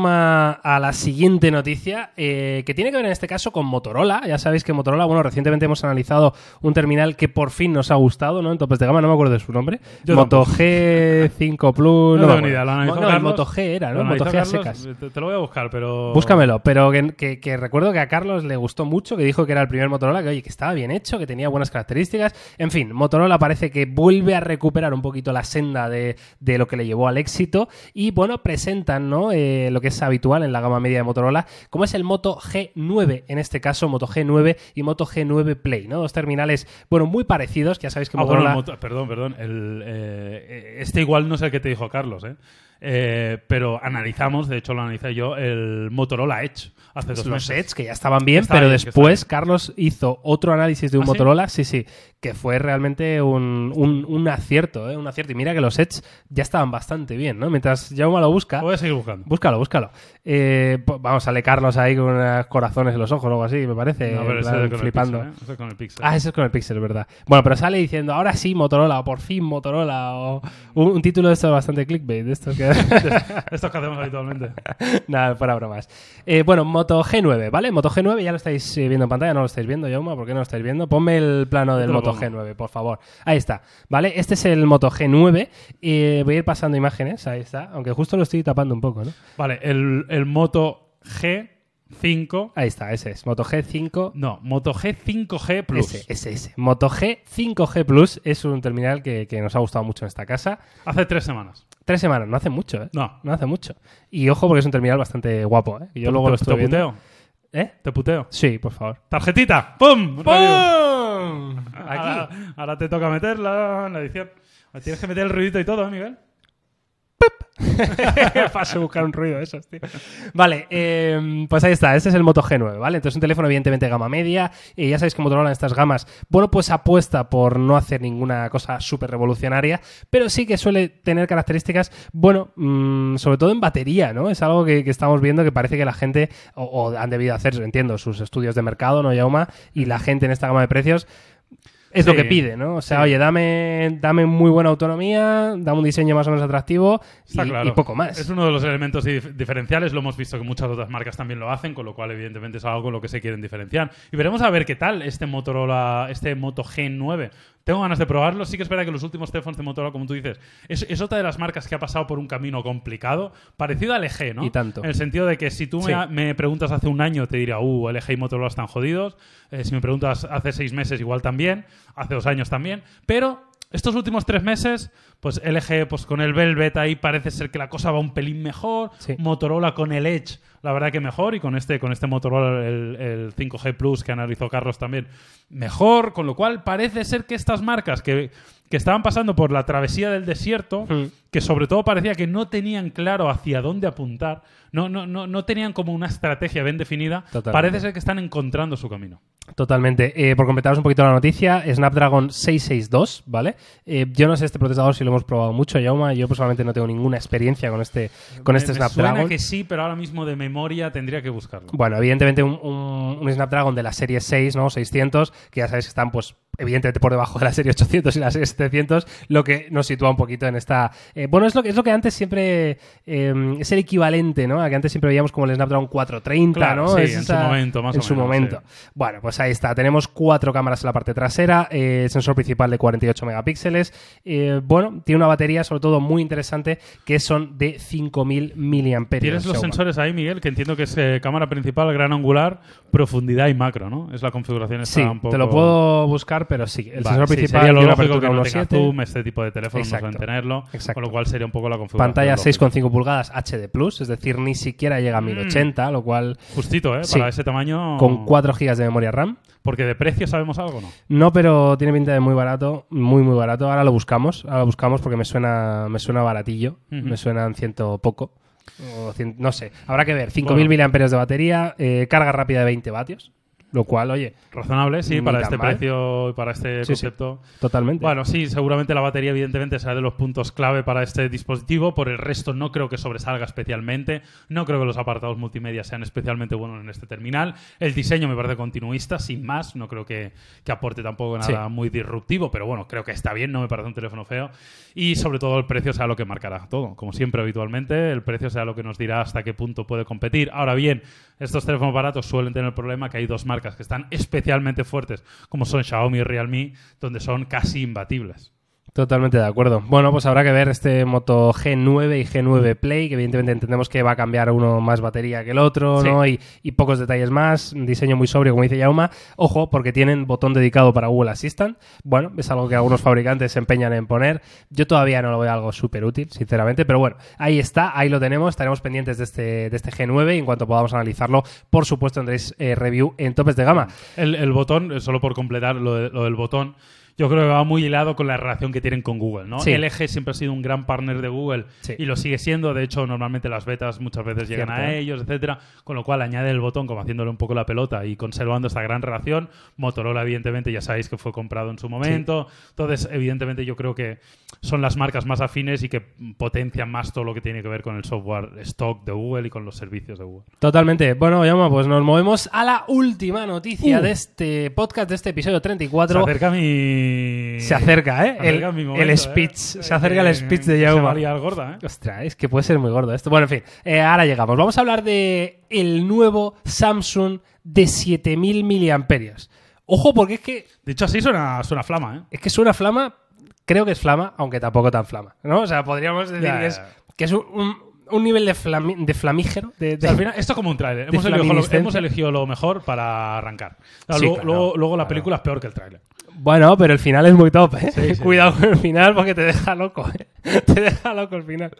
a la siguiente noticia, eh, que tiene que ver en este caso con Motorola. Ya sabéis que Motorola, bueno, recientemente hemos analizado un terminal que por fin nos ha gustado, ¿no? En topes de gama, no me acuerdo de su nombre. Yo Moto G5 Plus. No tengo acuerdo. idea, lo no, el Carlos. Moto G era, ¿Lo ¿no? Moto G a secas. Te, lo voy a buscar, pero... Búscamelo, pero que, que- que recuerdo que a Carlos le gustó mucho, que dijo que era el primer Motorola, que oye, que estaba bien hecho, que tenía buenas características. En fin, Motorola parece que vuelve a recuperar un poquito la senda de, de lo que le llevó al éxito. Y bueno, ¿no? Eh, lo que es habitual en la gama media de Motorola, como es el Moto G9, en este caso Moto G9 y Moto G9 Play, ¿no? Dos terminales, bueno, muy parecidos, que ya sabéis que Ah, Motorola... moto- perdón, perdón. el, eh, este igual no sé el que te dijo Carlos, ¿eh? Eh, pero analizamos, de hecho lo analicé yo, el Motorola Edge hace dos los meses. Edge, que ya estaban bien, Está pero bien, después Carlos hizo otro análisis de un ¿Ah? Motorola, sí? sí, que fue realmente un, un- un acierto, ¿eh? un acierto. Y mira que los Edge ya estaban bastante bien, ¿no? Mientras Jaume lo busca, Voy a seguir buscando. búscalo, búscalo. Eh, vamos, sale Carlos ahí con unos corazones en los ojos o algo así, me parece, No, pero ese plan, es con flipando. el Pixel, ¿eh? Ese es con el Pixel. Ah, ese es con el Pixel, verdad. Bueno, pero sale diciendo, ahora sí Motorola, o por fin Motorola, o un, un título de esto bastante clickbait, de estos que... Estos que hacemos habitualmente. Nada, fuera bromas. Eh, bueno, Moto G9, ¿vale? Moto G9 ya lo estáis eh, viendo en pantalla, no lo estáis viendo, Yauma, ¿por qué no lo estáis viendo? Ponme el plano del Moto pongo. G9, por favor. Ahí está, ¿vale? Este es el Moto G9. eh, voy a ir pasando imágenes, ahí está, aunque justo lo estoy tapando un poco, ¿no? Vale, el, el Moto G5. Ahí está, ese es, Moto G5. No, Moto G5G Plus. Ese, ese, ese. Moto G5G Plus es un terminal que, que nos ha gustado mucho en esta casa. Hace tres semanas. Tres semanas, no hace mucho, ¿eh? No. No hace mucho. Y ojo, porque es un terminal bastante guapo, ¿eh? Y Yo luego te, lo te viendo. puteo. ¿Eh? Te puteo. Sí, por favor. Tarjetita. ¡Pum! ¡Pum! Ahora, Aquí. ahora te toca meterla en la edición. Tienes que meter el ruidito y todo, ¿eh, Miguel? Paso a buscar un ruido esos, tío. Vale, eh, pues ahí está. Este es el Moto G9, ¿vale? Entonces un teléfono evidentemente gama media. Y ya sabéis que Motorola en estas gamas, bueno, pues apuesta por no hacer ninguna cosa súper revolucionaria, pero sí que suele tener características, bueno, mm, sobre todo en batería, ¿no? Es algo que, que estamos viendo que parece que la gente, o, o han debido hacer, entiendo, sus estudios de mercado, ¿no, Yauma? Y la gente en esta gama de precios es lo que pide, ¿no? O sea, Sí. oye, dame, dame muy buena autonomía, dame un diseño más o menos atractivo y, claro. y poco más. Es uno de los elementos dif- diferenciales. Lo hemos visto que muchas otras marcas también lo hacen, con lo cual, evidentemente, es algo con lo que se quieren diferenciar. Y veremos a ver qué tal este Motorola, este Moto G9. Tengo ganas de probarlo. Sí que es verdad que los últimos teléfonos de Motorola, como tú dices, es, es otra de las marcas que ha pasado por un camino complicado, parecido al LG, ¿no? Y tanto. En el sentido de que si tú Sí. me, me preguntas hace un año, te diría, uh, LG y Motorola están jodidos. Eh, si me preguntas hace seis meses, igual también. Hace dos años también. Pero estos últimos tres meses, pues LG pues con el Velvet ahí parece ser que la cosa va un pelín mejor. Sí. Motorola con el Edge, la verdad que mejor. Y con este, con este Motorola, el, el 5G Plus que analizó Carlos también, mejor. Con lo cual parece ser que estas marcas que, que estaban pasando por la travesía del desierto, Mm. que sobre todo parecía que no tenían claro hacia dónde apuntar, no, no, no, no tenían como una estrategia bien definida, Totalmente. parece ser que están encontrando su camino. Totalmente. Eh, por completaros un poquito la noticia, Snapdragon 662, ¿vale? Eh, yo no sé este procesador si lo hemos probado mucho, Yauma. Yo personalmente no tengo ninguna experiencia con este, con este Me- me Snapdragon. Suena que sí, pero ahora mismo de memoria tendría que buscarlo. Bueno, evidentemente un, un- un Snapdragon de la serie 6, ¿no? 600, que ya sabéis que están, pues, evidentemente por debajo de la serie 800 y la serie 700, lo que nos sitúa un poquito en esta... eh, bueno, es lo, que, es lo que antes siempre... eh, es el equivalente, ¿no? A que antes siempre veíamos como el Snapdragon 430, Claro, ¿no? sí, Es en su momento, más en o su menos, momento. Bueno, pues ahí está. Tenemos cuatro cámaras en la parte trasera, eh, sensor principal de 48 megapíxeles. eh, bueno, tiene una batería, sobre todo, muy interesante, que son de 5000 miliamperios. Tienes los sensores ahí, Miguel, que entiendo que es cámara principal, gran angular, profundidad y macro, ¿no? Es la configuración Sí, un poco... te lo puedo buscar, pero sí. El Vale, sensor sí, principal sería lo tiene una lógico que apertura no tenga 1.7, zoom, este tipo de teléfonos no Exacto. suelen tenerlo, Exacto. con lo cual sería un poco la configuración. Pantalla lógica. 6,5 pulgadas HD+, es decir, ni siquiera llega a Mm. 1080, lo cual Justito, ¿eh? Sí. Para ese tamaño... con 4 GB de memoria RAM. Porque de precio sabemos algo, ¿no? No, pero tiene pinta de muy barato, muy muy barato. Ahora lo buscamos, ahora lo buscamos porque me suena me suena baratillo, me suenan ciento poco. O cien- no sé, habrá que ver. 5.000 Bueno. miliamperios de batería, eh, carga rápida de 20 vatios, lo cual, oye, Razonable, sí, para este mal. precio y para este Sí, sí. concepto. totalmente. Bueno, sí, seguramente la batería, evidentemente, será de los puntos clave para este dispositivo. Por el resto, no creo que sobresalga especialmente. No creo que los apartados multimedia sean especialmente buenos en este terminal. El diseño me parece continuista, sin más. No creo que, que aporte tampoco nada Sí. muy disruptivo, pero bueno, creo que está bien. No me parece un teléfono feo. Y sobre todo, el precio será lo que marcará todo. Como siempre, habitualmente, el precio será lo que nos dirá hasta qué punto puede competir. Ahora bien, estos teléfonos baratos suelen tener el problema que hay dos marcas que están especialmente fuertes, como son Xiaomi y Realme, donde son casi imbatibles. Totalmente de acuerdo. Bueno, pues habrá que ver este Moto G9 y G9 Play, que evidentemente entendemos que va a cambiar uno más batería que el otro, Sí. ¿no? Y, y pocos detalles más, un diseño muy sobrio, como dice Yauma. Ojo, porque tienen botón dedicado para Google Assistant. Bueno, es algo que algunos fabricantes se empeñan en poner. Yo todavía no lo veo algo súper útil, sinceramente, pero bueno, ahí está, ahí lo tenemos. Estaremos pendientes de este, de este G9 y en cuanto podamos analizarlo, por supuesto, tendréis eh, review en topes de gama. El, el botón, eh, solo por completar lo, de- lo del botón, yo creo que va muy hilado con la relación que tienen con Google, ¿no? Sí. LG siempre ha sido un gran partner de Google Sí. y lo sigue siendo. De hecho, normalmente las betas muchas veces llegan a ellos, etcétera. Con lo cual añade el botón como haciéndole un poco la pelota y conservando esta gran relación. Motorola, evidentemente, ya sabéis que fue comprado en su momento. Entonces, evidentemente, yo creo que son las marcas más afines y que potencian más todo lo que tiene que ver con el software stock de Google y con los servicios de Google. Totalmente. Bueno, Yauma, pues nos movemos a la última noticia Uh. de este podcast, de este episodio Se 34. acerca mi. Se acerca, ¿eh? Se acerca El, mi el momento, speech. ¿eh? Se acerca el Que- speech de gorda, ¿eh? Ostras, es que puede ser muy gordo esto. Bueno, en fin, eh, ahora llegamos. Vamos a hablar de el nuevo Samsung de 7000 miliamperios. Ojo, porque es que, Dicho así, suena, suena flama, ¿eh? es que suena flama, creo que es flama, aunque tampoco tan flama. ¿no? O sea, podríamos decir Ya, que es, que es un, un- un nivel de, flami- de flamígero. De, O de- sea, al final, esto es como un tráiler. Hemos, elegido lo- flaminiscencia. hemos elegido lo mejor para arrancar. O sea, Sí, luego, claro, luego, luego la película es peor que el tráiler. Bueno, pero el final es muy top, ¿eh? Sí, sí. Cuidado con el final porque te deja loco, ¿eh? Te deja loco el final.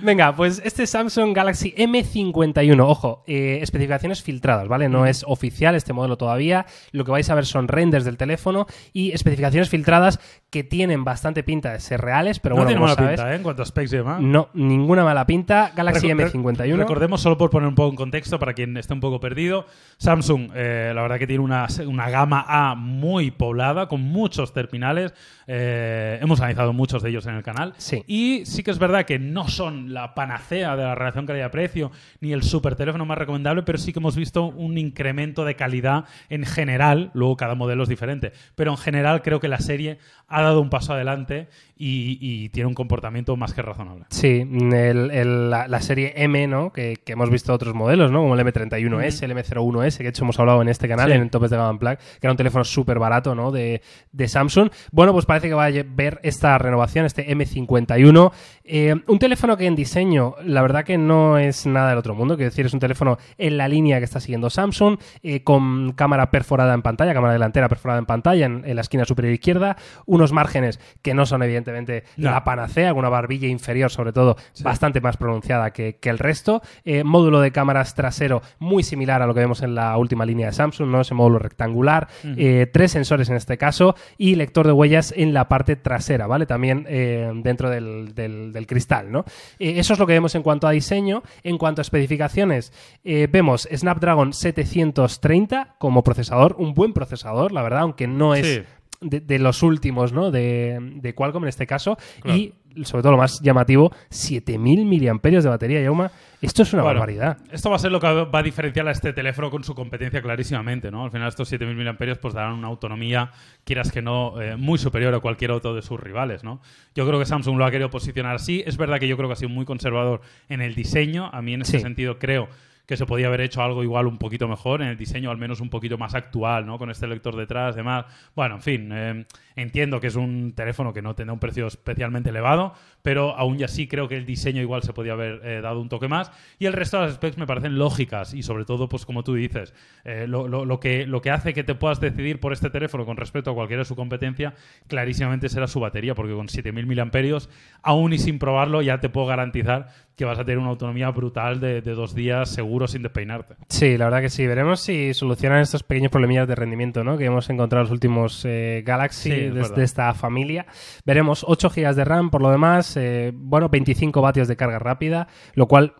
Venga, pues este Samsung Galaxy M51, ojo, eh, especificaciones filtradas, ¿vale? No es oficial este modelo todavía. Lo que vais a ver son renders del teléfono y especificaciones filtradas que tienen bastante pinta de ser reales, pero no bueno, tiene mala sabes, pinta, ¿eh? En cuanto a specs y demás. no, ninguna mala pinta. Galaxy Reco- M51. Recordemos, solo por poner un poco en contexto para quien esté un poco perdido, Samsung, eh, la verdad que tiene una, una gama A muy poblada, con muchos terminales, eh, hemos analizado muchos de ellos en el canal. Sí. Y sí que es verdad que no son la panacea de la relación calidad-precio ni el super teléfono más recomendable, pero sí que hemos visto un incremento de calidad en general. Luego cada modelo es diferente, pero en general creo que la serie ha dado un paso adelante y, y tiene un comportamiento más que razonable. Sí, el- el- la, la serie M, ¿no? Que, que hemos visto otros modelos, ¿no? Como el M31S, el M01S, que de hecho hemos hablado en este canal, Sí. en Topes de Gama Unplugged, que era un teléfono súper barato, ¿no? De, de Samsung. Bueno, pues parece que va a ver esta renovación, este M51. Eh, un teléfono que en diseño, la verdad que no es nada del otro mundo, quiero decir, es un teléfono en la línea que está siguiendo Samsung, eh, con cámara perforada en pantalla, cámara delantera perforada en pantalla en, en la esquina superior izquierda, unos márgenes que no son evidentemente No. la panacea, una barbilla inferior sobre todo bastante más pronunciada que, que el resto, Eh, módulo de cámaras trasero muy similar a lo que vemos en la última línea de Samsung, ¿no? ese módulo rectangular, eh, tres sensores en este caso y lector de huellas en la parte trasera, ¿vale? También eh, dentro del, del- del cristal, ¿no? Eso es lo que vemos en cuanto a diseño. En cuanto a especificaciones, vemos Snapdragon 730 como procesador, un buen procesador, la verdad, aunque no es Sí. De, de los últimos, ¿no? De, de Qualcomm en este caso. Y sobre todo lo más llamativo, 7000 miliamperios de batería, Yauma. Esto es una Bueno, barbaridad. Esto va a ser lo que va a diferenciar a este teléfono con su competencia clarísimamente, ¿no? Al final estos 7000 mAh pues darán una autonomía, quieras que no, eh, muy superior a cualquier otro de sus rivales, ¿no? Yo creo que Samsung lo ha querido posicionar así. Es verdad que yo creo que ha sido muy conservador en el diseño. A mí en ese Sí. sentido creo que se podía haber hecho algo igual un poquito mejor en el diseño, al menos un poquito más actual, ¿no? Con este lector detrás, demás. Bueno, en fin, eh, entiendo que es un teléfono que no tendrá un precio especialmente elevado, pero aún y así creo que el diseño igual se podía haber eh, dado un toque más. Y el resto de las specs me parecen lógicas y sobre todo, pues como tú dices, eh, lo, lo- lo que, lo que hace que te puedas decidir por este teléfono con respecto a cualquiera de su competencia, clarísimamente será su batería, porque con 7000 miliamperios, aún y sin probarlo, ya te puedo garantizar que vas a tener una autonomía brutal de, de dos días seguro sin despeinarte. Sí, la verdad que sí. Veremos si solucionan estos pequeños problemillas de rendimiento ¿no? que hemos encontrado en los últimos eh, Galaxy Sí, es de, esta familia. Veremos 8 GB de RAM por lo demás, eh, bueno, 25 vatios de carga rápida, lo cual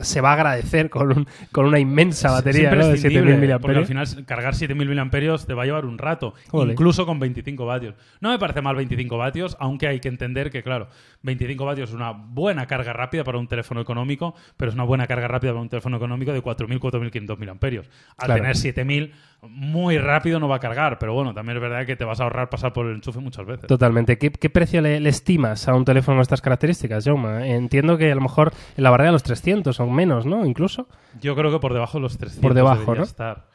se va a agradecer con, un- con una inmensa batería de imprescindible, 7000 Porque al mAh. final cargar 7000 miliamperios te va a llevar un rato, incluso con 25 vatios. No me parece mal 25 vatios, aunque hay que entender que, claro, 25 vatios es una buena carga rápida para un teléfono económico, pero es una buena carga rápida para un teléfono económico de 4.000, 4.500 miliamperios. Al Claro. tener 7.000, muy rápido no va a cargar, pero bueno, también es verdad que te vas a ahorrar pasar por el enchufe muchas veces. Totalmente. ¿Qué, qué precio le, le estimas a un teléfono con estas características, Jaume? Entiendo que a lo mejor en la barrera de los 300 o menos, ¿no? Incluso. Yo creo que por debajo de los 300 Por debajo, ¿no? estar.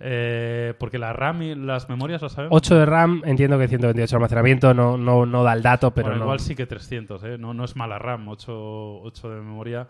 Eh, porque la RAM y las memorias lo sabemos. 8 de RAM, entiendo que 128 de almacenamiento, no, no, no da el dato, pero Bueno, no. igual sí que 300, ¿eh? No, no es mala RAM, 8, 8 de memoria.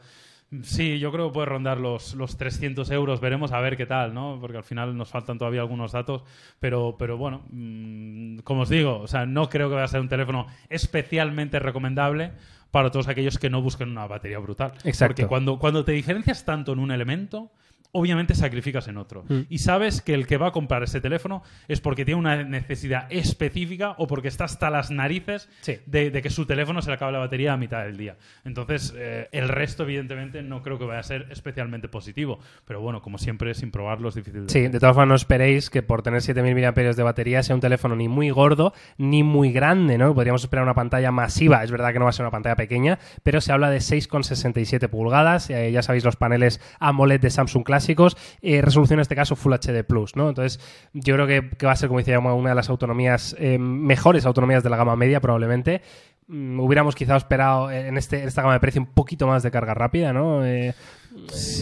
Sí, yo creo que puede rondar los, los 300 euros. Veremos a ver qué tal, ¿no? Porque al final nos faltan todavía algunos datos. Pero, pero bueno, mm, como os digo, o sea, no creo que vaya a ser un teléfono especialmente recomendable para todos aquellos que no busquen una batería brutal. Exacto. Porque cuando, cuando te diferencias tanto en un elemento, obviamente sacrificas en otro. Mm. Y sabes que el que va a comprar ese teléfono es porque tiene una necesidad específica o porque está hasta las narices Sí. de, de que su teléfono se le acabe la batería a mitad del día. Entonces, eh, el resto, evidentemente, no creo que vaya a ser especialmente positivo. Pero bueno, como siempre, sin probarlo es difícil de Sí, de todas formas no esperéis que por tener 7000 mAh de batería sea un teléfono ni muy gordo ni muy grande, ¿no? Podríamos esperar una pantalla masiva, es verdad que no va a ser una pantalla pequeña, pero se habla de 6,67 pulgadas, eh, ya sabéis los paneles AMOLED de Samsung clásicos, eh, resolución en este caso Full HD Plus, ¿no? Entonces yo creo que, va a ser, como decía, una de las autonomías, eh, mejores autonomías de la gama media probablemente. Mm, hubiéramos quizá esperado en, este, esta gama de precio un poquito más de carga rápida, ¿no? Eh,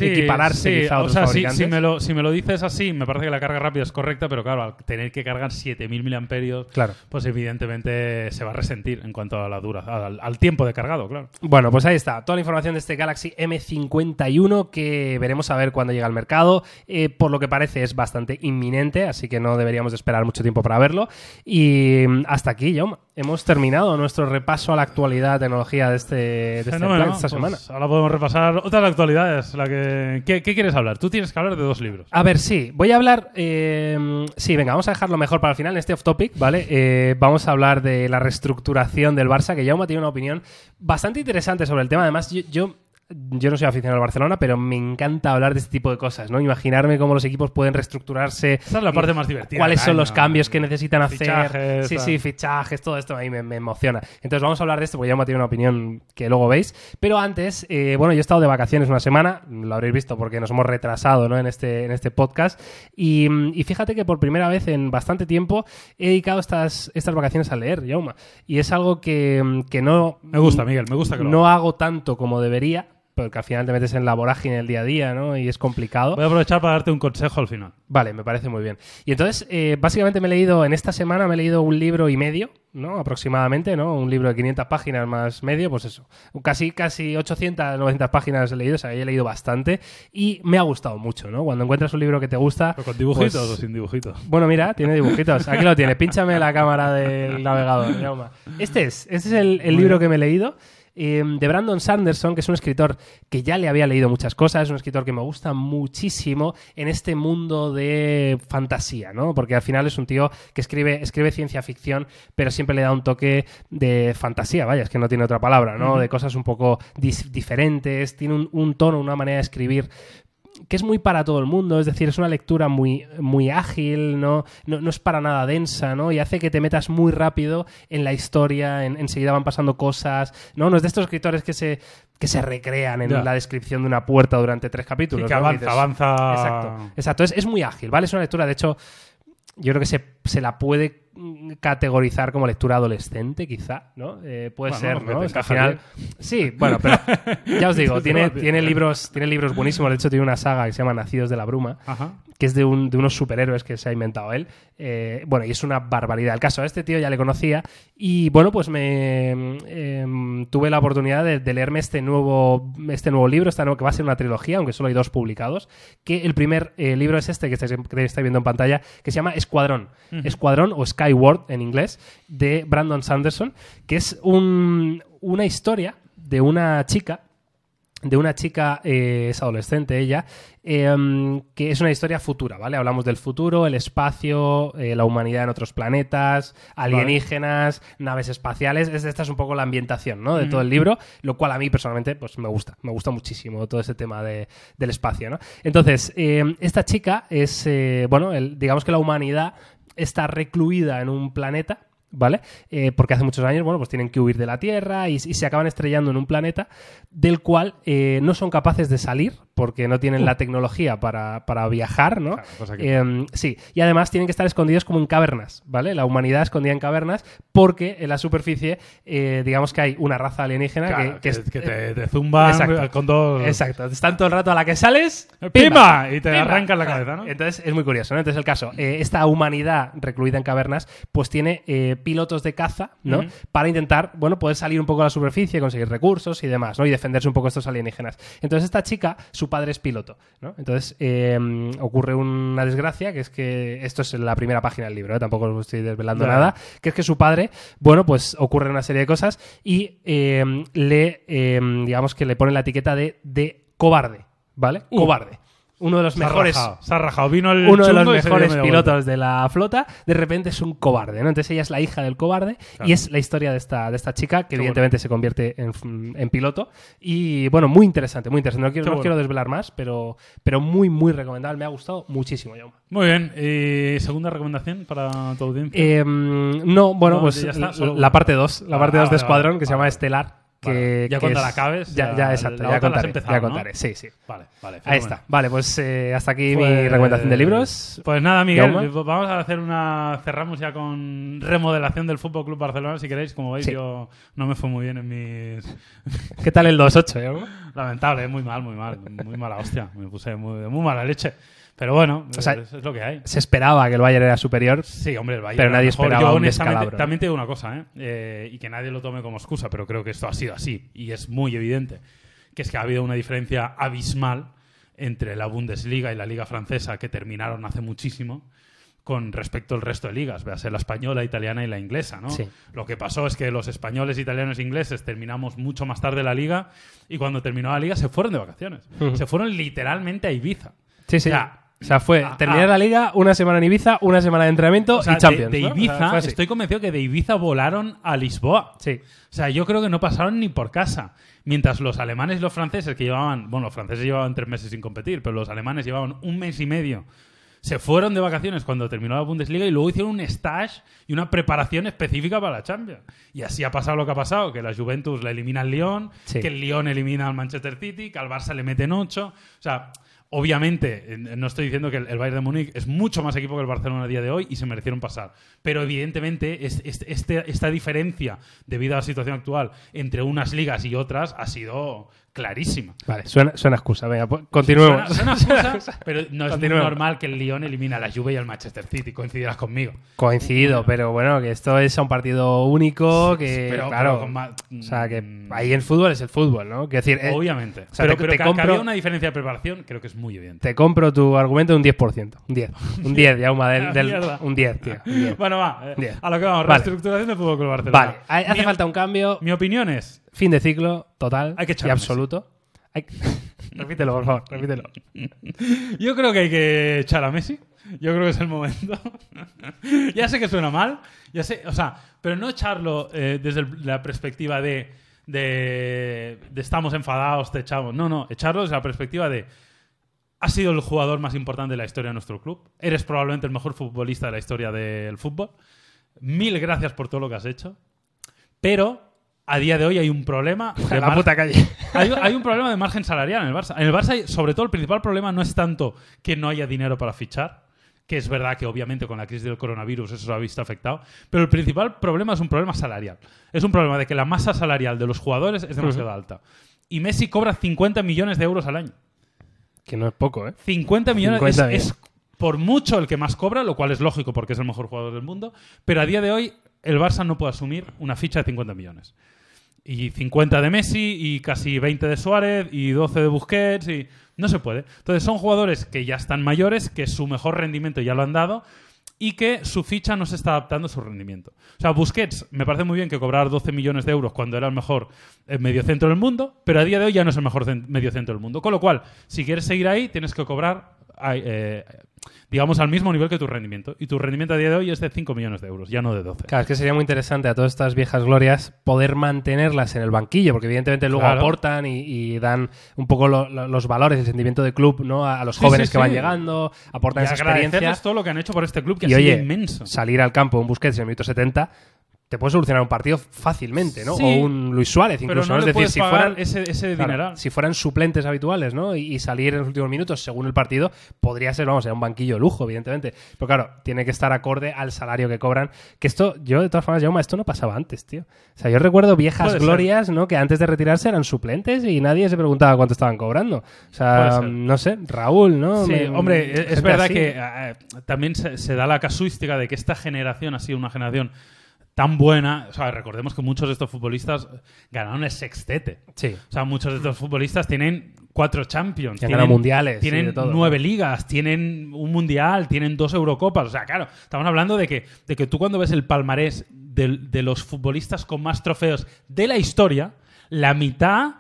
equipararse sí, quizá a o otros sea, si, fabricantes. si me lo, si me lo dices así, me parece que la carga rápida es correcta, pero claro, al tener que cargar 7000 miliamperios, Claro. pues evidentemente se va a resentir en cuanto a la dura, al, al tiempo de cargado, claro. Bueno, pues ahí está, toda la información de este Galaxy M51 que veremos a ver cuándo llega al mercado. Eh, por lo que parece es bastante inminente, así que no deberíamos de esperar mucho tiempo para verlo. Y mm, hasta aquí, Jaume, hemos terminado nuestro repaso a la actualidad de tecnología de, este, de este plan, esta pues semana. Ahora podemos repasar otras actualidades. La que, ¿qué, qué quieres hablar? Tú tienes que hablar de dos libros. A ver, sí, voy a hablar. eh, sí, venga, vamos a dejarlo mejor para el final, en este off topic, ¿vale? Eh, vamos a hablar de la reestructuración del Barça, que Jaume tiene una opinión bastante interesante sobre el tema. Además, yo, yo yo no soy aficionado al Barcelona, pero me encanta hablar de este tipo de cosas, ¿no? Imaginarme cómo los equipos pueden reestructurarse. Esa es la parte más divertida. ¿Cuáles son los cambios que necesitan hacer? Fichajes, sí, tal. sí, fichajes, todo esto a mí me, me emociona. Entonces vamos a hablar de esto porque ya me tiene una opinión que luego veis. Pero antes, eh, bueno, yo he estado de vacaciones una semana, lo habréis visto porque nos hemos retrasado ¿no? en, este, en este podcast. Y, y fíjate que por primera vez en bastante tiempo he dedicado estas, estas vacaciones a leer, Yauma. Y es algo que, que no... Me gusta, Miguel, me gusta que lo No hago tanto como debería, porque al final te metes en la vorágine del día a día, ¿no? Y es complicado. Voy a aprovechar para darte un consejo al final. Vale, me parece muy bien. Y entonces, eh, básicamente me he leído, en esta semana me he leído un libro y medio, ¿no? Aproximadamente, ¿no? Un libro de 500 páginas más medio, pues eso. Casi, casi 800, 900 páginas he leído, o sea, he leído bastante y me ha gustado mucho, ¿no? Cuando encuentras un libro que te gusta... ¿Pero con dibujitos pues- o sin dibujitos? bueno, mira, tiene dibujitos. Aquí lo tiene. Pínchame la cámara del navegador. Este es, este es el, el libro que me he leído. Eh, de Brandon Sanderson, que es un escritor que ya le había leído muchas cosas, es un escritor que me gusta muchísimo en este mundo de fantasía, ¿no? Porque al final es un tío que escribe, escribe ciencia ficción, pero siempre le da un toque de fantasía, vaya, es que no tiene otra palabra, ¿no? De cosas un poco diferentes, tiene un, un tono, una manera de escribir que es muy para todo el mundo, es decir, es una lectura muy, muy ágil, ¿no? No, no es para nada densa, ¿no? Y hace que te metas muy rápido en la historia, en- enseguida van pasando cosas, ¿no? No es de estos escritores que se, que se recrean en la descripción de una puerta durante tres Y capítulos. que ¿no? avanza, Dices- avanza. Exacto, exacto. Es, es muy ágil, ¿vale? Es una lectura, de hecho, yo creo que se, se la puede mm, categorizar como lectura adolescente, quizá, ¿no? Eh, puede Bueno, ser, ¿no? al final... Sí, bueno, pero ya os digo, tiene, libros, tiene libros buenísimos. De hecho, tiene una saga que se llama Nacidos de la Bruma, Ajá. que es de, un- de unos superhéroes que se ha inventado él. Eh, bueno, y es una barbaridad. El caso, a este tío ya le conocía y bueno, pues me em, tuve la oportunidad de, de leerme este nuevo, este nuevo libro, esta nueva- que va a ser una trilogía, aunque solo hay dos publicados, que el primer eh, libro es este que estáis, que estáis viendo en pantalla, que se llama Escuadrón. Escuadrón o Skyward en inglés, de Brandon Sanderson, que es un- una historia de una chica de una chica, eh, es adolescente ella, eh, que es una historia futura, ¿vale? Hablamos del futuro, el espacio, eh, la humanidad en otros planetas, alienígenas, naves espaciales. Es, esta es un poco la ambientación, ¿no? De todo el libro, lo cual a mí personalmente pues me gusta, me gusta muchísimo todo ese tema de- del espacio, ¿no? Entonces, eh, esta chica es, eh, bueno, el- digamos que la humanidad está recluida en un planeta ¿vale? Eh, porque hace muchos años, bueno, pues tienen que huir de la Tierra y, y se acaban estrellando en un planeta del cual eh, no son capaces de salir porque no tienen la tecnología para, para viajar, ¿no? Claro, cosa que- Eh, sí, y además tienen que estar escondidos como en cavernas, ¿vale? La humanidad escondida en cavernas porque en la superficie, eh, digamos que hay una raza alienígena Claro, que, que, que es- que te, te zumban Exacto. con dos. Exacto, están todo el rato a la que sales. ¡Pimba! Y te ¡Pimba! arrancan la cabeza, ¿no? Entonces es muy curioso, ¿no? Entonces el caso, eh, esta humanidad recluida en cavernas, pues tiene eh, pilotos de caza, ¿no? Para intentar, bueno, poder salir un poco a la superficie, conseguir recursos y demás, ¿no? Y defenderse un poco estos alienígenas. Entonces esta chica, su padre es piloto, ¿no? Entonces eh, ocurre una desgracia, que es que esto es la primera página del libro, ¿eh? tampoco os estoy desvelando nada, que es que su padre, bueno, pues ocurre una serie de cosas y eh, le, eh, digamos que le pone la etiqueta de, de cobarde, ¿vale? Uh. Cobarde. Uno de los Se ha mejores rajado, se ha rajado. Vino el uno de los mejores pilotos de la flota, de repente es un cobarde, ¿no? Entonces ella es la hija del cobarde Claro. y es la historia de esta, de esta chica que Qué evidentemente se convierte en, en piloto y bueno, muy interesante, muy interesante. No quiero, no bueno. quiero desvelar más, pero, pero muy, muy recomendable. Me ha gustado muchísimo, Jaume. Muy bien. ¿Y segunda recomendación para tu audiencia? Eh, no, bueno, No, pues está, la- parte 2, la Ah, parte 2 de vale, Escuadrón vale, que se llama Estelar. Que, Vale. Ya que cuando es- la acabes, Ya, ya ya, exacto, la ya contaré. empezado, ya ¿no? contaré, sí, sí. Vale, vale. Ahí está. Vale, pues eh, hasta aquí mi Pues- recomendación de libros. Pues nada, Miguel, vamos a hacer una. Cerramos ya con remodelación del Fútbol Club Barcelona, si queréis. Como veis, Sí. yo no me fue muy bien en mis. ¿Qué tal el 2-8, Jaume? Lamentable, eh, muy mal, muy mal. Muy mala hostia. Me puse muy, muy mala leche. Pero bueno, O sea, es, es lo que hay. Se esperaba que el Bayern era superior. Sí, hombre, el Bayern. Pero nadie mejor. esperaba Yo, un descalabro. También te digo una cosa, ¿eh? Eh, Y que nadie lo tome como excusa, pero creo que esto ha sido así. Y es muy evidente. Que es que ha habido una diferencia abismal entre la Bundesliga y la Liga Francesa, que terminaron hace muchísimo, con respecto al resto de ligas. Véase la española, italiana y la inglesa, ¿no? Sí. Lo que pasó es que los españoles, italianos e ingleses terminamos mucho más tarde la liga y cuando terminó la liga se fueron de vacaciones. Ujú. Se fueron literalmente a Ibiza. Sí, sí. O sea, O sea, fue Ah, terminar ah. la liga, una semana en Ibiza, una semana de entrenamiento O sea, y Champions. de, de ¿no? O sea, Ibiza, fue así. estoy convencido que de Ibiza volaron a Lisboa. Sí. O sea, yo creo que no pasaron ni por casa. Mientras los alemanes y los franceses que llevaban, bueno, los franceses llevaban tres meses sin competir, pero los alemanes llevaban un mes y medio. Se fueron de vacaciones cuando terminó la Bundesliga y luego hicieron un stage y una preparación específica para la Champions. Y así ha pasado lo que ha pasado, que la Juventus la elimina al Lyon, Sí. que el Lyon elimina al Manchester City, que al Barça le meten ocho. O sea, obviamente, no estoy diciendo que el Bayern de Múnich es mucho más equipo que el Barcelona a día de hoy y se merecieron pasar. Pero evidentemente es- es- este- esta diferencia debido a la situación actual entre unas ligas y otras ha sido clarísima. Vale, suena, suena excusa. Venga, pues, continuemos. Suena, suena excusa, pero no es normal que el Lyon elimine a la Juve y al Manchester City. Coincidirás conmigo. Coincido, pero bueno, que esto es un partido único, que pero- claro, pero con más- o sea, que mm. ahí en fútbol es el fútbol, ¿no? Quiero decir, eh, Obviamente. o sea, pero te- pero te que, compro- que había una diferencia de preparación, creo que es muy evidente. te compro tu argumento de un 10%, un 10, un 10, Yauma, del, del- un 10, tío. un 10. Bueno, va, eh, Bien. a lo que vamos. Vale. Reestructuración del Fútbol Club Barcelona. Vale, hace Mi- falta un cambio, Mi opinión es fin de ciclo total Hay que y absoluto. Hay- repítelo, por favor, repítelo. Yo creo que hay que echar a Messi. Yo creo que es el momento. ya sé que suena mal, ya sé, o sea, pero no echarlo eh, desde el- la perspectiva de, de, de estamos enfadados, te echamos. No, no, echarlo desde la perspectiva de has sido el jugador más importante de la historia de nuestro club. Eres probablemente el mejor futbolista de la historia del fútbol. Mil gracias por todo lo que has hecho. Pero a día de hoy hay un problema. de la mar- puta calle. hay, hay un problema de margen salarial en el Barça. En el Barça, sobre todo, el principal problema no es tanto que no haya dinero para fichar, que es verdad que obviamente con la crisis del coronavirus eso se ha visto afectado, pero el principal problema es un problema salarial. Es un problema de que la masa salarial de los jugadores es demasiado alta. Y Messi cobra 50 millones de euros al año. Que no es poco, ¿eh? 50 millones 50 es, es por mucho el que más cobra, lo cual es lógico porque es el mejor jugador del mundo, pero a día de hoy el Barça no puede asumir una ficha de 50 millones. Y 50 de Messi, y casi 20 de Suárez, y 12 de Busquets, y no se puede. Entonces son jugadores que ya están mayores, que su mejor rendimiento ya lo han dado, y que su ficha no se está adaptando a su rendimiento. O sea, Busquets, me parece muy bien que cobrar 12 millones de euros cuando era el mejor eh, mediocentro del mundo, pero a día de hoy ya no es el mejor cen- mediocentro del mundo. Con lo cual, si quieres seguir ahí, tienes que cobrar, eh, digamos, al mismo nivel que tu rendimiento. Y tu rendimiento a día de hoy es de 5 millones de euros, ya no de 12. Claro, es que sería muy interesante a todas estas viejas glorias poder mantenerlas en el banquillo, porque evidentemente luego Claro. aportan y, y dan un poco lo- lo- los valores, el sentimiento de club ¿no? a, a los Sí, jóvenes sí, que van llegando, aportan Y esa experiencia. todo lo que han hecho por este club, que Y ha sido oye, inmenso. salir al campo un Busquets en el minuto 70 te puede solucionar un partido fácilmente, ¿no? Sí. o un Luis Suárez Pero incluso, no Es decir, si fueran ese, ese Claro, dineral. si fueran suplentes habituales, ¿no? Y, y salir en los últimos minutos según el partido, podría ser, vamos, un banquillo lujo, evidentemente. Pero claro, tiene que estar acorde al salario que cobran. Que esto, yo de todas formas, Jaume, esto no pasaba antes, tío. O sea, yo recuerdo viejas Puede ser. glorias, ¿no? Que antes de retirarse eran suplentes y nadie se preguntaba cuánto estaban cobrando. O sea, no sé, Raúl, ¿no? Sí, Me- hombre, es- verdad así. que eh, también se, se da la casuística de que esta generación ha sido una generación tan buena. O sea, recordemos que muchos de estos futbolistas ganaron el sextete. Sí. O sea, muchos de estos futbolistas tienen cuatro Champions. Que tienen, mundiales, Tienen todo. nueve ligas, tienen un mundial, tienen dos Eurocopas. O sea, claro, estamos hablando de que, de que tú cuando ves el palmarés de, los futbolistas con más trofeos de la historia, la mitad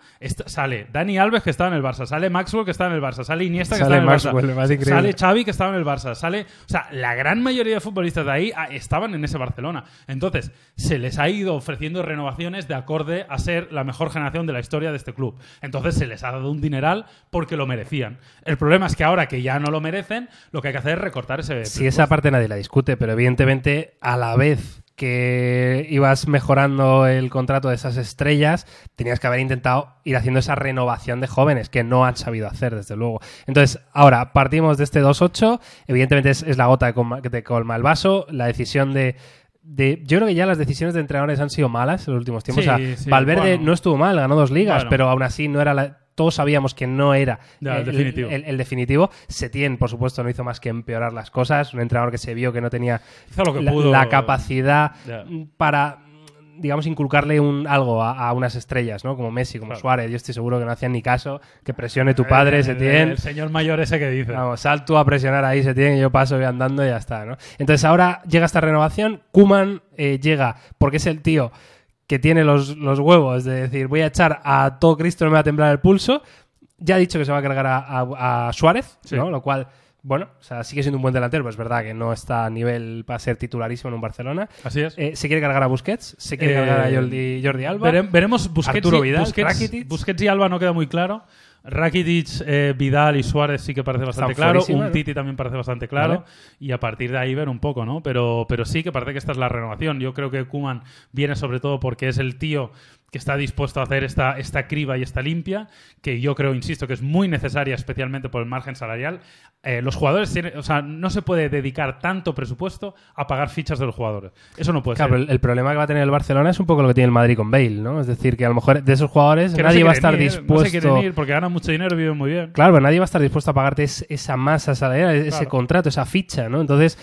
sale Dani Alves que estaba en el Barça, sale Maxwell que estaba en el Barça, sale Iniesta que Sale estaba en el Maxwell, Barça, más increíble. sale Xavi que estaba en el Barça, sale, o sea, la gran mayoría de futbolistas de ahí ah, estaban en ese Barcelona. Entonces, se les ha ido ofreciendo renovaciones de acorde a ser la mejor generación de la historia de este club. Entonces, se les ha dado un dineral porque lo merecían. El problema es que ahora que ya no lo merecen, lo que hay que hacer es recortar ese Sí, esa parte nadie la discute, pero evidentemente a la vez que ibas mejorando el contrato de esas estrellas, tenías que haber intentado ir haciendo esa renovación de jóvenes que no han sabido hacer, desde luego. Entonces, ahora partimos de este 2-8, evidentemente es, es la gota que te colma el vaso, la decisión de... de- yo creo que ya las decisiones de entrenadores han sido malas en los últimos tiempos. Sí, o sea, sí, Valverde bueno. no estuvo mal, ganó dos ligas, Bueno. pero aún así no era la, todos sabíamos que no era Ya, el definitivo. el- el definitivo. Setién, por supuesto, no hizo más que empeorar las cosas. Un entrenador que se vio que no tenía que la, capacidad Ya. para digamos inculcarle un algo a, a unas estrellas, ¿no? Como Messi, como Claro. Suárez. Yo estoy seguro que no hacían ni caso. Que presione tu padre, El- Setién. El señor mayor ese que dice. Vamos, sal tú a presionar ahí, Setién, y yo paso voy andando y ya está, ¿no? Entonces ahora llega esta renovación, Kuman llega porque es el tío que tiene los, los huevos de decir voy a echar a todo Cristo, no me va a temblar el pulso. Ya ha dicho que se va a cargar a, a- a Suárez, Sí. ¿no? Lo cual bueno, o sea, sigue siendo un buen delantero, pero es verdad que no está a nivel para ser titularísimo en un Barcelona. Así es. Eh, se quiere cargar a Busquets, se quiere Eh, cargar a Jordi, Jordi Alba. Vere- veremos Busquets, Arturo y, Vidal, Busquets, y Alba no queda muy claro. Rakitic, eh, Vidal y Suárez sí que parece bastante Están claro. Un ¿no? Titi también parece bastante claro. Vale. Y a partir de ahí ver un poco, ¿no? Pero, pero sí que parece que esta es la renovación. Yo creo que Kuman viene sobre todo porque es el tío que está dispuesto a hacer esta, esta criba y esta limpia, que yo creo, insisto, que es muy necesaria, especialmente por el margen salarial. Eh, los jugadores tienen, o sea, no se puede dedicar tanto presupuesto a pagar fichas de los jugadores. Eso no puede Claro, ser. pero el, problema que va a tener el Barcelona es un poco lo que tiene el Madrid con Bale, ¿no? Es decir, que a lo mejor de esos jugadores Que nadie va a estar ir, dispuesto. No se quieren ir porque ganan mucho dinero y viven muy bien. Claro, pero nadie va a estar dispuesto a pagarte es- esa masa salarial, ese Claro. contrato, esa ficha, ¿no? Entonces,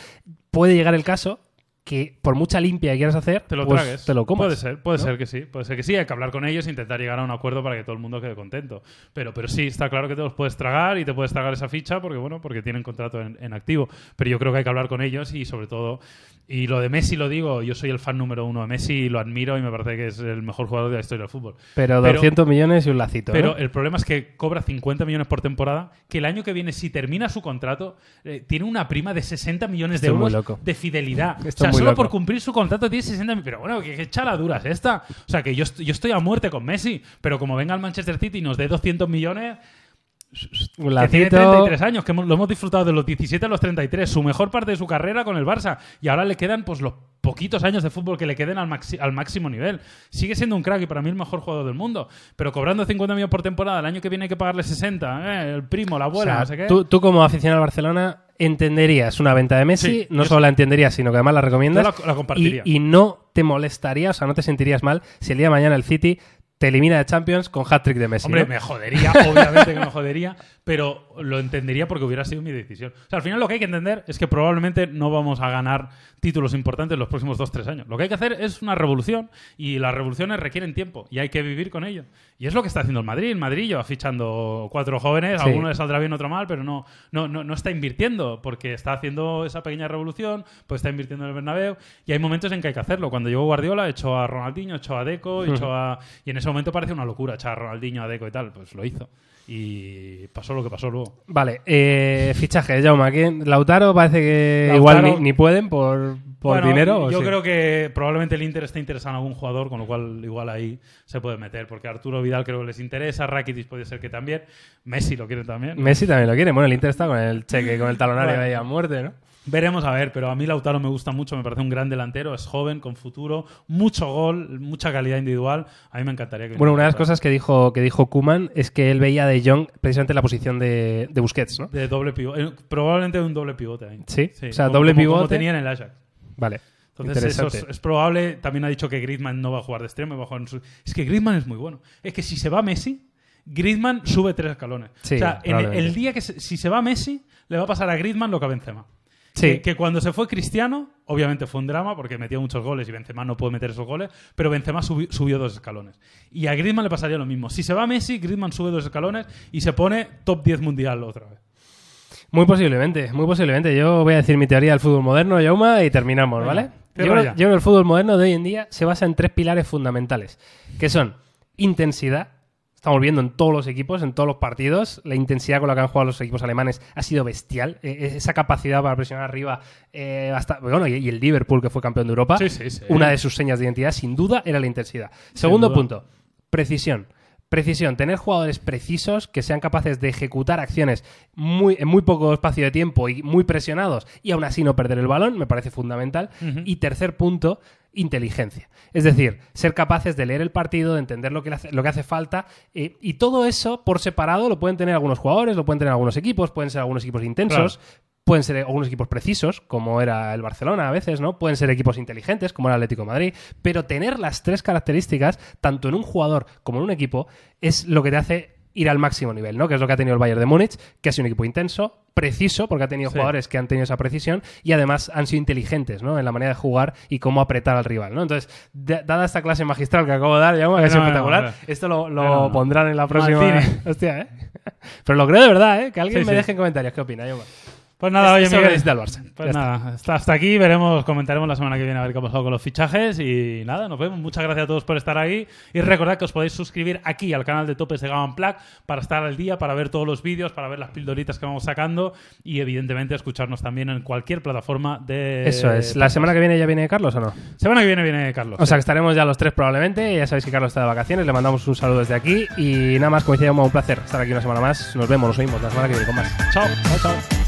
puede llegar el caso que por mucha limpia que quieras hacer, Te lo pues, tragues. te lo comas. Puede ser, puede ¿no? ser que sí. Puede ser que sí. Hay que hablar con ellos e intentar llegar a un acuerdo para que todo el mundo quede contento. Pero, pero sí, está claro que te los puedes tragar y te puedes tragar esa ficha porque, bueno, porque tienen contrato en, en activo. Pero yo creo que hay que hablar con ellos y sobre todo. Y lo de Messi lo digo, yo soy el fan número uno de Messi y lo admiro y me parece que es el mejor jugador de la historia del fútbol. Pero Pero- 200 millones y un lacito. Pero el problema es que cobra 50 millones por temporada, que el año que viene, si termina su contrato, eh, tiene una prima de 60 millones de muy euros loco. de fidelidad. Esto o sea, solo loco. por cumplir su contrato tiene 60 millones. Pero bueno, ¿qué, qué chaladura es esta? O sea, que yo, yo estoy a muerte con Messi, pero como venga el Manchester City y nos dé 200 millones, un que tiene lacito. 33 años, que lo hemos disfrutado de los 17 a los 33, su mejor parte de su carrera con el Barça, y ahora le quedan pues los poquitos años de fútbol que le queden al, máximo nivel. Sigue siendo un crack y para mí el mejor jugador del mundo, pero cobrando 50 millones por temporada, el año que viene hay que pagarle 60, eh, el primo, la O abuela, sea, no sé qué. tú, tú como aficionado al Barcelona entenderías una venta de Messi, Sí, no solo la entenderías, sino que además la recomiendas. Yo la- la compartiría. Y, y no te molestaría, o sea, no te sentirías mal si el día de mañana el City te elimina de Champions con hat-trick de Messi. Hombre, ¿no? me jodería, obviamente que me jodería, pero lo entendería porque hubiera sido mi decisión. O sea, al final lo que hay que entender es que probablemente no vamos a ganar títulos importantes los próximos 2-3 años. Lo que hay que hacer es una revolución y las revoluciones requieren tiempo y hay que vivir con ello. Y es lo que está haciendo el Madrid. El Madrid lleva fichando cuatro jóvenes, Sí. alguno le saldrá bien, otro mal, pero no, no, no, no está invirtiendo porque está haciendo esa pequeña revolución, pues está invirtiendo en el Bernabéu y hay momentos en que hay que hacerlo. Cuando llegó Guardiola, echó a Ronaldinho, echó a Deco, echó a... Y en ese momento parece una locura echar a Ronaldinho, a Deco y tal. Pues lo hizo. Y pasó lo que pasó luego. Vale, eh, fichaje, Jaume. ¿quién? Lautaro parece que Lautaro- igual ni, ni pueden por, por Bueno, dinero. ¿o Yo sí? creo que probablemente el Inter esté interesado en algún jugador, con lo cual igual ahí se puede meter. Porque Arturo Vidal creo que les interesa, Rakitic puede ser que también, Messi lo quiere también. Messi también lo quiere. Bueno, el Inter está con el cheque, con el talonario Bueno. ahí a muerte, ¿no? Veremos a ver, pero a mí Lautaro me gusta mucho, me parece un gran delantero, es joven, con futuro, mucho gol, mucha calidad individual. A mí me encantaría que. Bueno, una de las cosas que dijo, que dijo Kuman es que él veía de Jong precisamente en la posición de, de Busquets, ¿no? De doble pivote. probablemente un doble pivote ahí. Sí, o sea, como- doble como- Como pivote. tenía en el Ajax. Vale. Entonces, eso es, es probable. También ha dicho que Griezmann no va a jugar de extremo. va a jugar en su- Es que Griezmann es muy bueno. Es que si se va Messi, Griezmann sube tres escalones. Sí, o sea, en el, probablemente. el día que se- si se va Messi, le va a pasar a Griezmann lo que a Benzema. Sí. Que, que cuando se fue Cristiano, obviamente fue un drama porque metía muchos goles y Benzema no puede meter esos goles, pero Benzema subi- subió dos escalones. Y a Griezmann le pasaría lo mismo. Si se va Messi, Griezmann sube dos escalones y se pone top 10 mundial otra vez. Muy posiblemente, muy posiblemente. Yo voy a decir mi teoría del fútbol moderno, Yauma, y terminamos, ¿vale? Yo creo, yo creo que el fútbol moderno de hoy en día se basa en tres pilares fundamentales, que son intensidad. Estamos viendo en todos los equipos, en todos los partidos, la intensidad con la que han jugado los equipos alemanes ha sido bestial. Eh, esa capacidad para presionar arriba, eh, hasta, bueno, y, y el Liverpool, que fue campeón de Europa, Sí, sí, sí. una de sus señas de identidad, sin duda, era la intensidad. Segundo duda. punto, precisión. Precisión, tener jugadores precisos que sean capaces de ejecutar acciones muy, en muy poco espacio de tiempo y muy presionados y aún así no perder el balón, me parece fundamental. Y tercer punto, inteligencia. Es decir, ser capaces de leer el partido, de entender lo que, hace, lo que hace falta eh, y todo eso por separado lo pueden tener algunos jugadores, lo pueden tener algunos equipos, pueden ser algunos equipos intensos. Pueden ser algunos equipos precisos, como era el Barcelona a veces, ¿no? Pueden ser equipos inteligentes, como era el Atlético de Madrid. Pero tener las tres características, tanto en un jugador como en un equipo, es lo que te hace ir al máximo nivel, ¿no? Que es lo que ha tenido el Bayern de Múnich, que ha sido un equipo intenso, preciso, porque ha tenido Sí. jugadores que han tenido esa precisión y además han sido inteligentes, ¿no? En la manera de jugar y cómo apretar al rival, ¿no? Entonces, da- dada esta clase magistral que acabo de dar, Jaume, que es No, espectacular, no. esto lo, pondrán en la próxima... Hostia, ¿eh? Pero lo creo de verdad, ¿eh? Que alguien Sí, me sí. deje en comentarios qué opina, Jaume. Pues nada, oye, Miguel. necesita el Barça. Pues Ya nada, hasta, hasta aquí, veremos, comentaremos la semana que viene a ver qué ha pasado con los fichajes y nada, nos vemos. Muchas gracias a todos por estar ahí y recordad que os podéis suscribir aquí al canal de Topes de Gama Plug para estar al día, para ver todos los vídeos, para ver las pildoritas que vamos sacando y evidentemente escucharnos también en cualquier plataforma de... Eso es. ¿La semana que viene ya viene Carlos o no? Semana que viene viene Carlos. O sea que estaremos ya los tres probablemente. Ya sabéis que Carlos está de vacaciones. Le mandamos un saludo desde aquí. Y nada más, como decía, un placer estar aquí una semana más. Nos vemos, nos oímos la semana que viene con más. chao, chao, chao.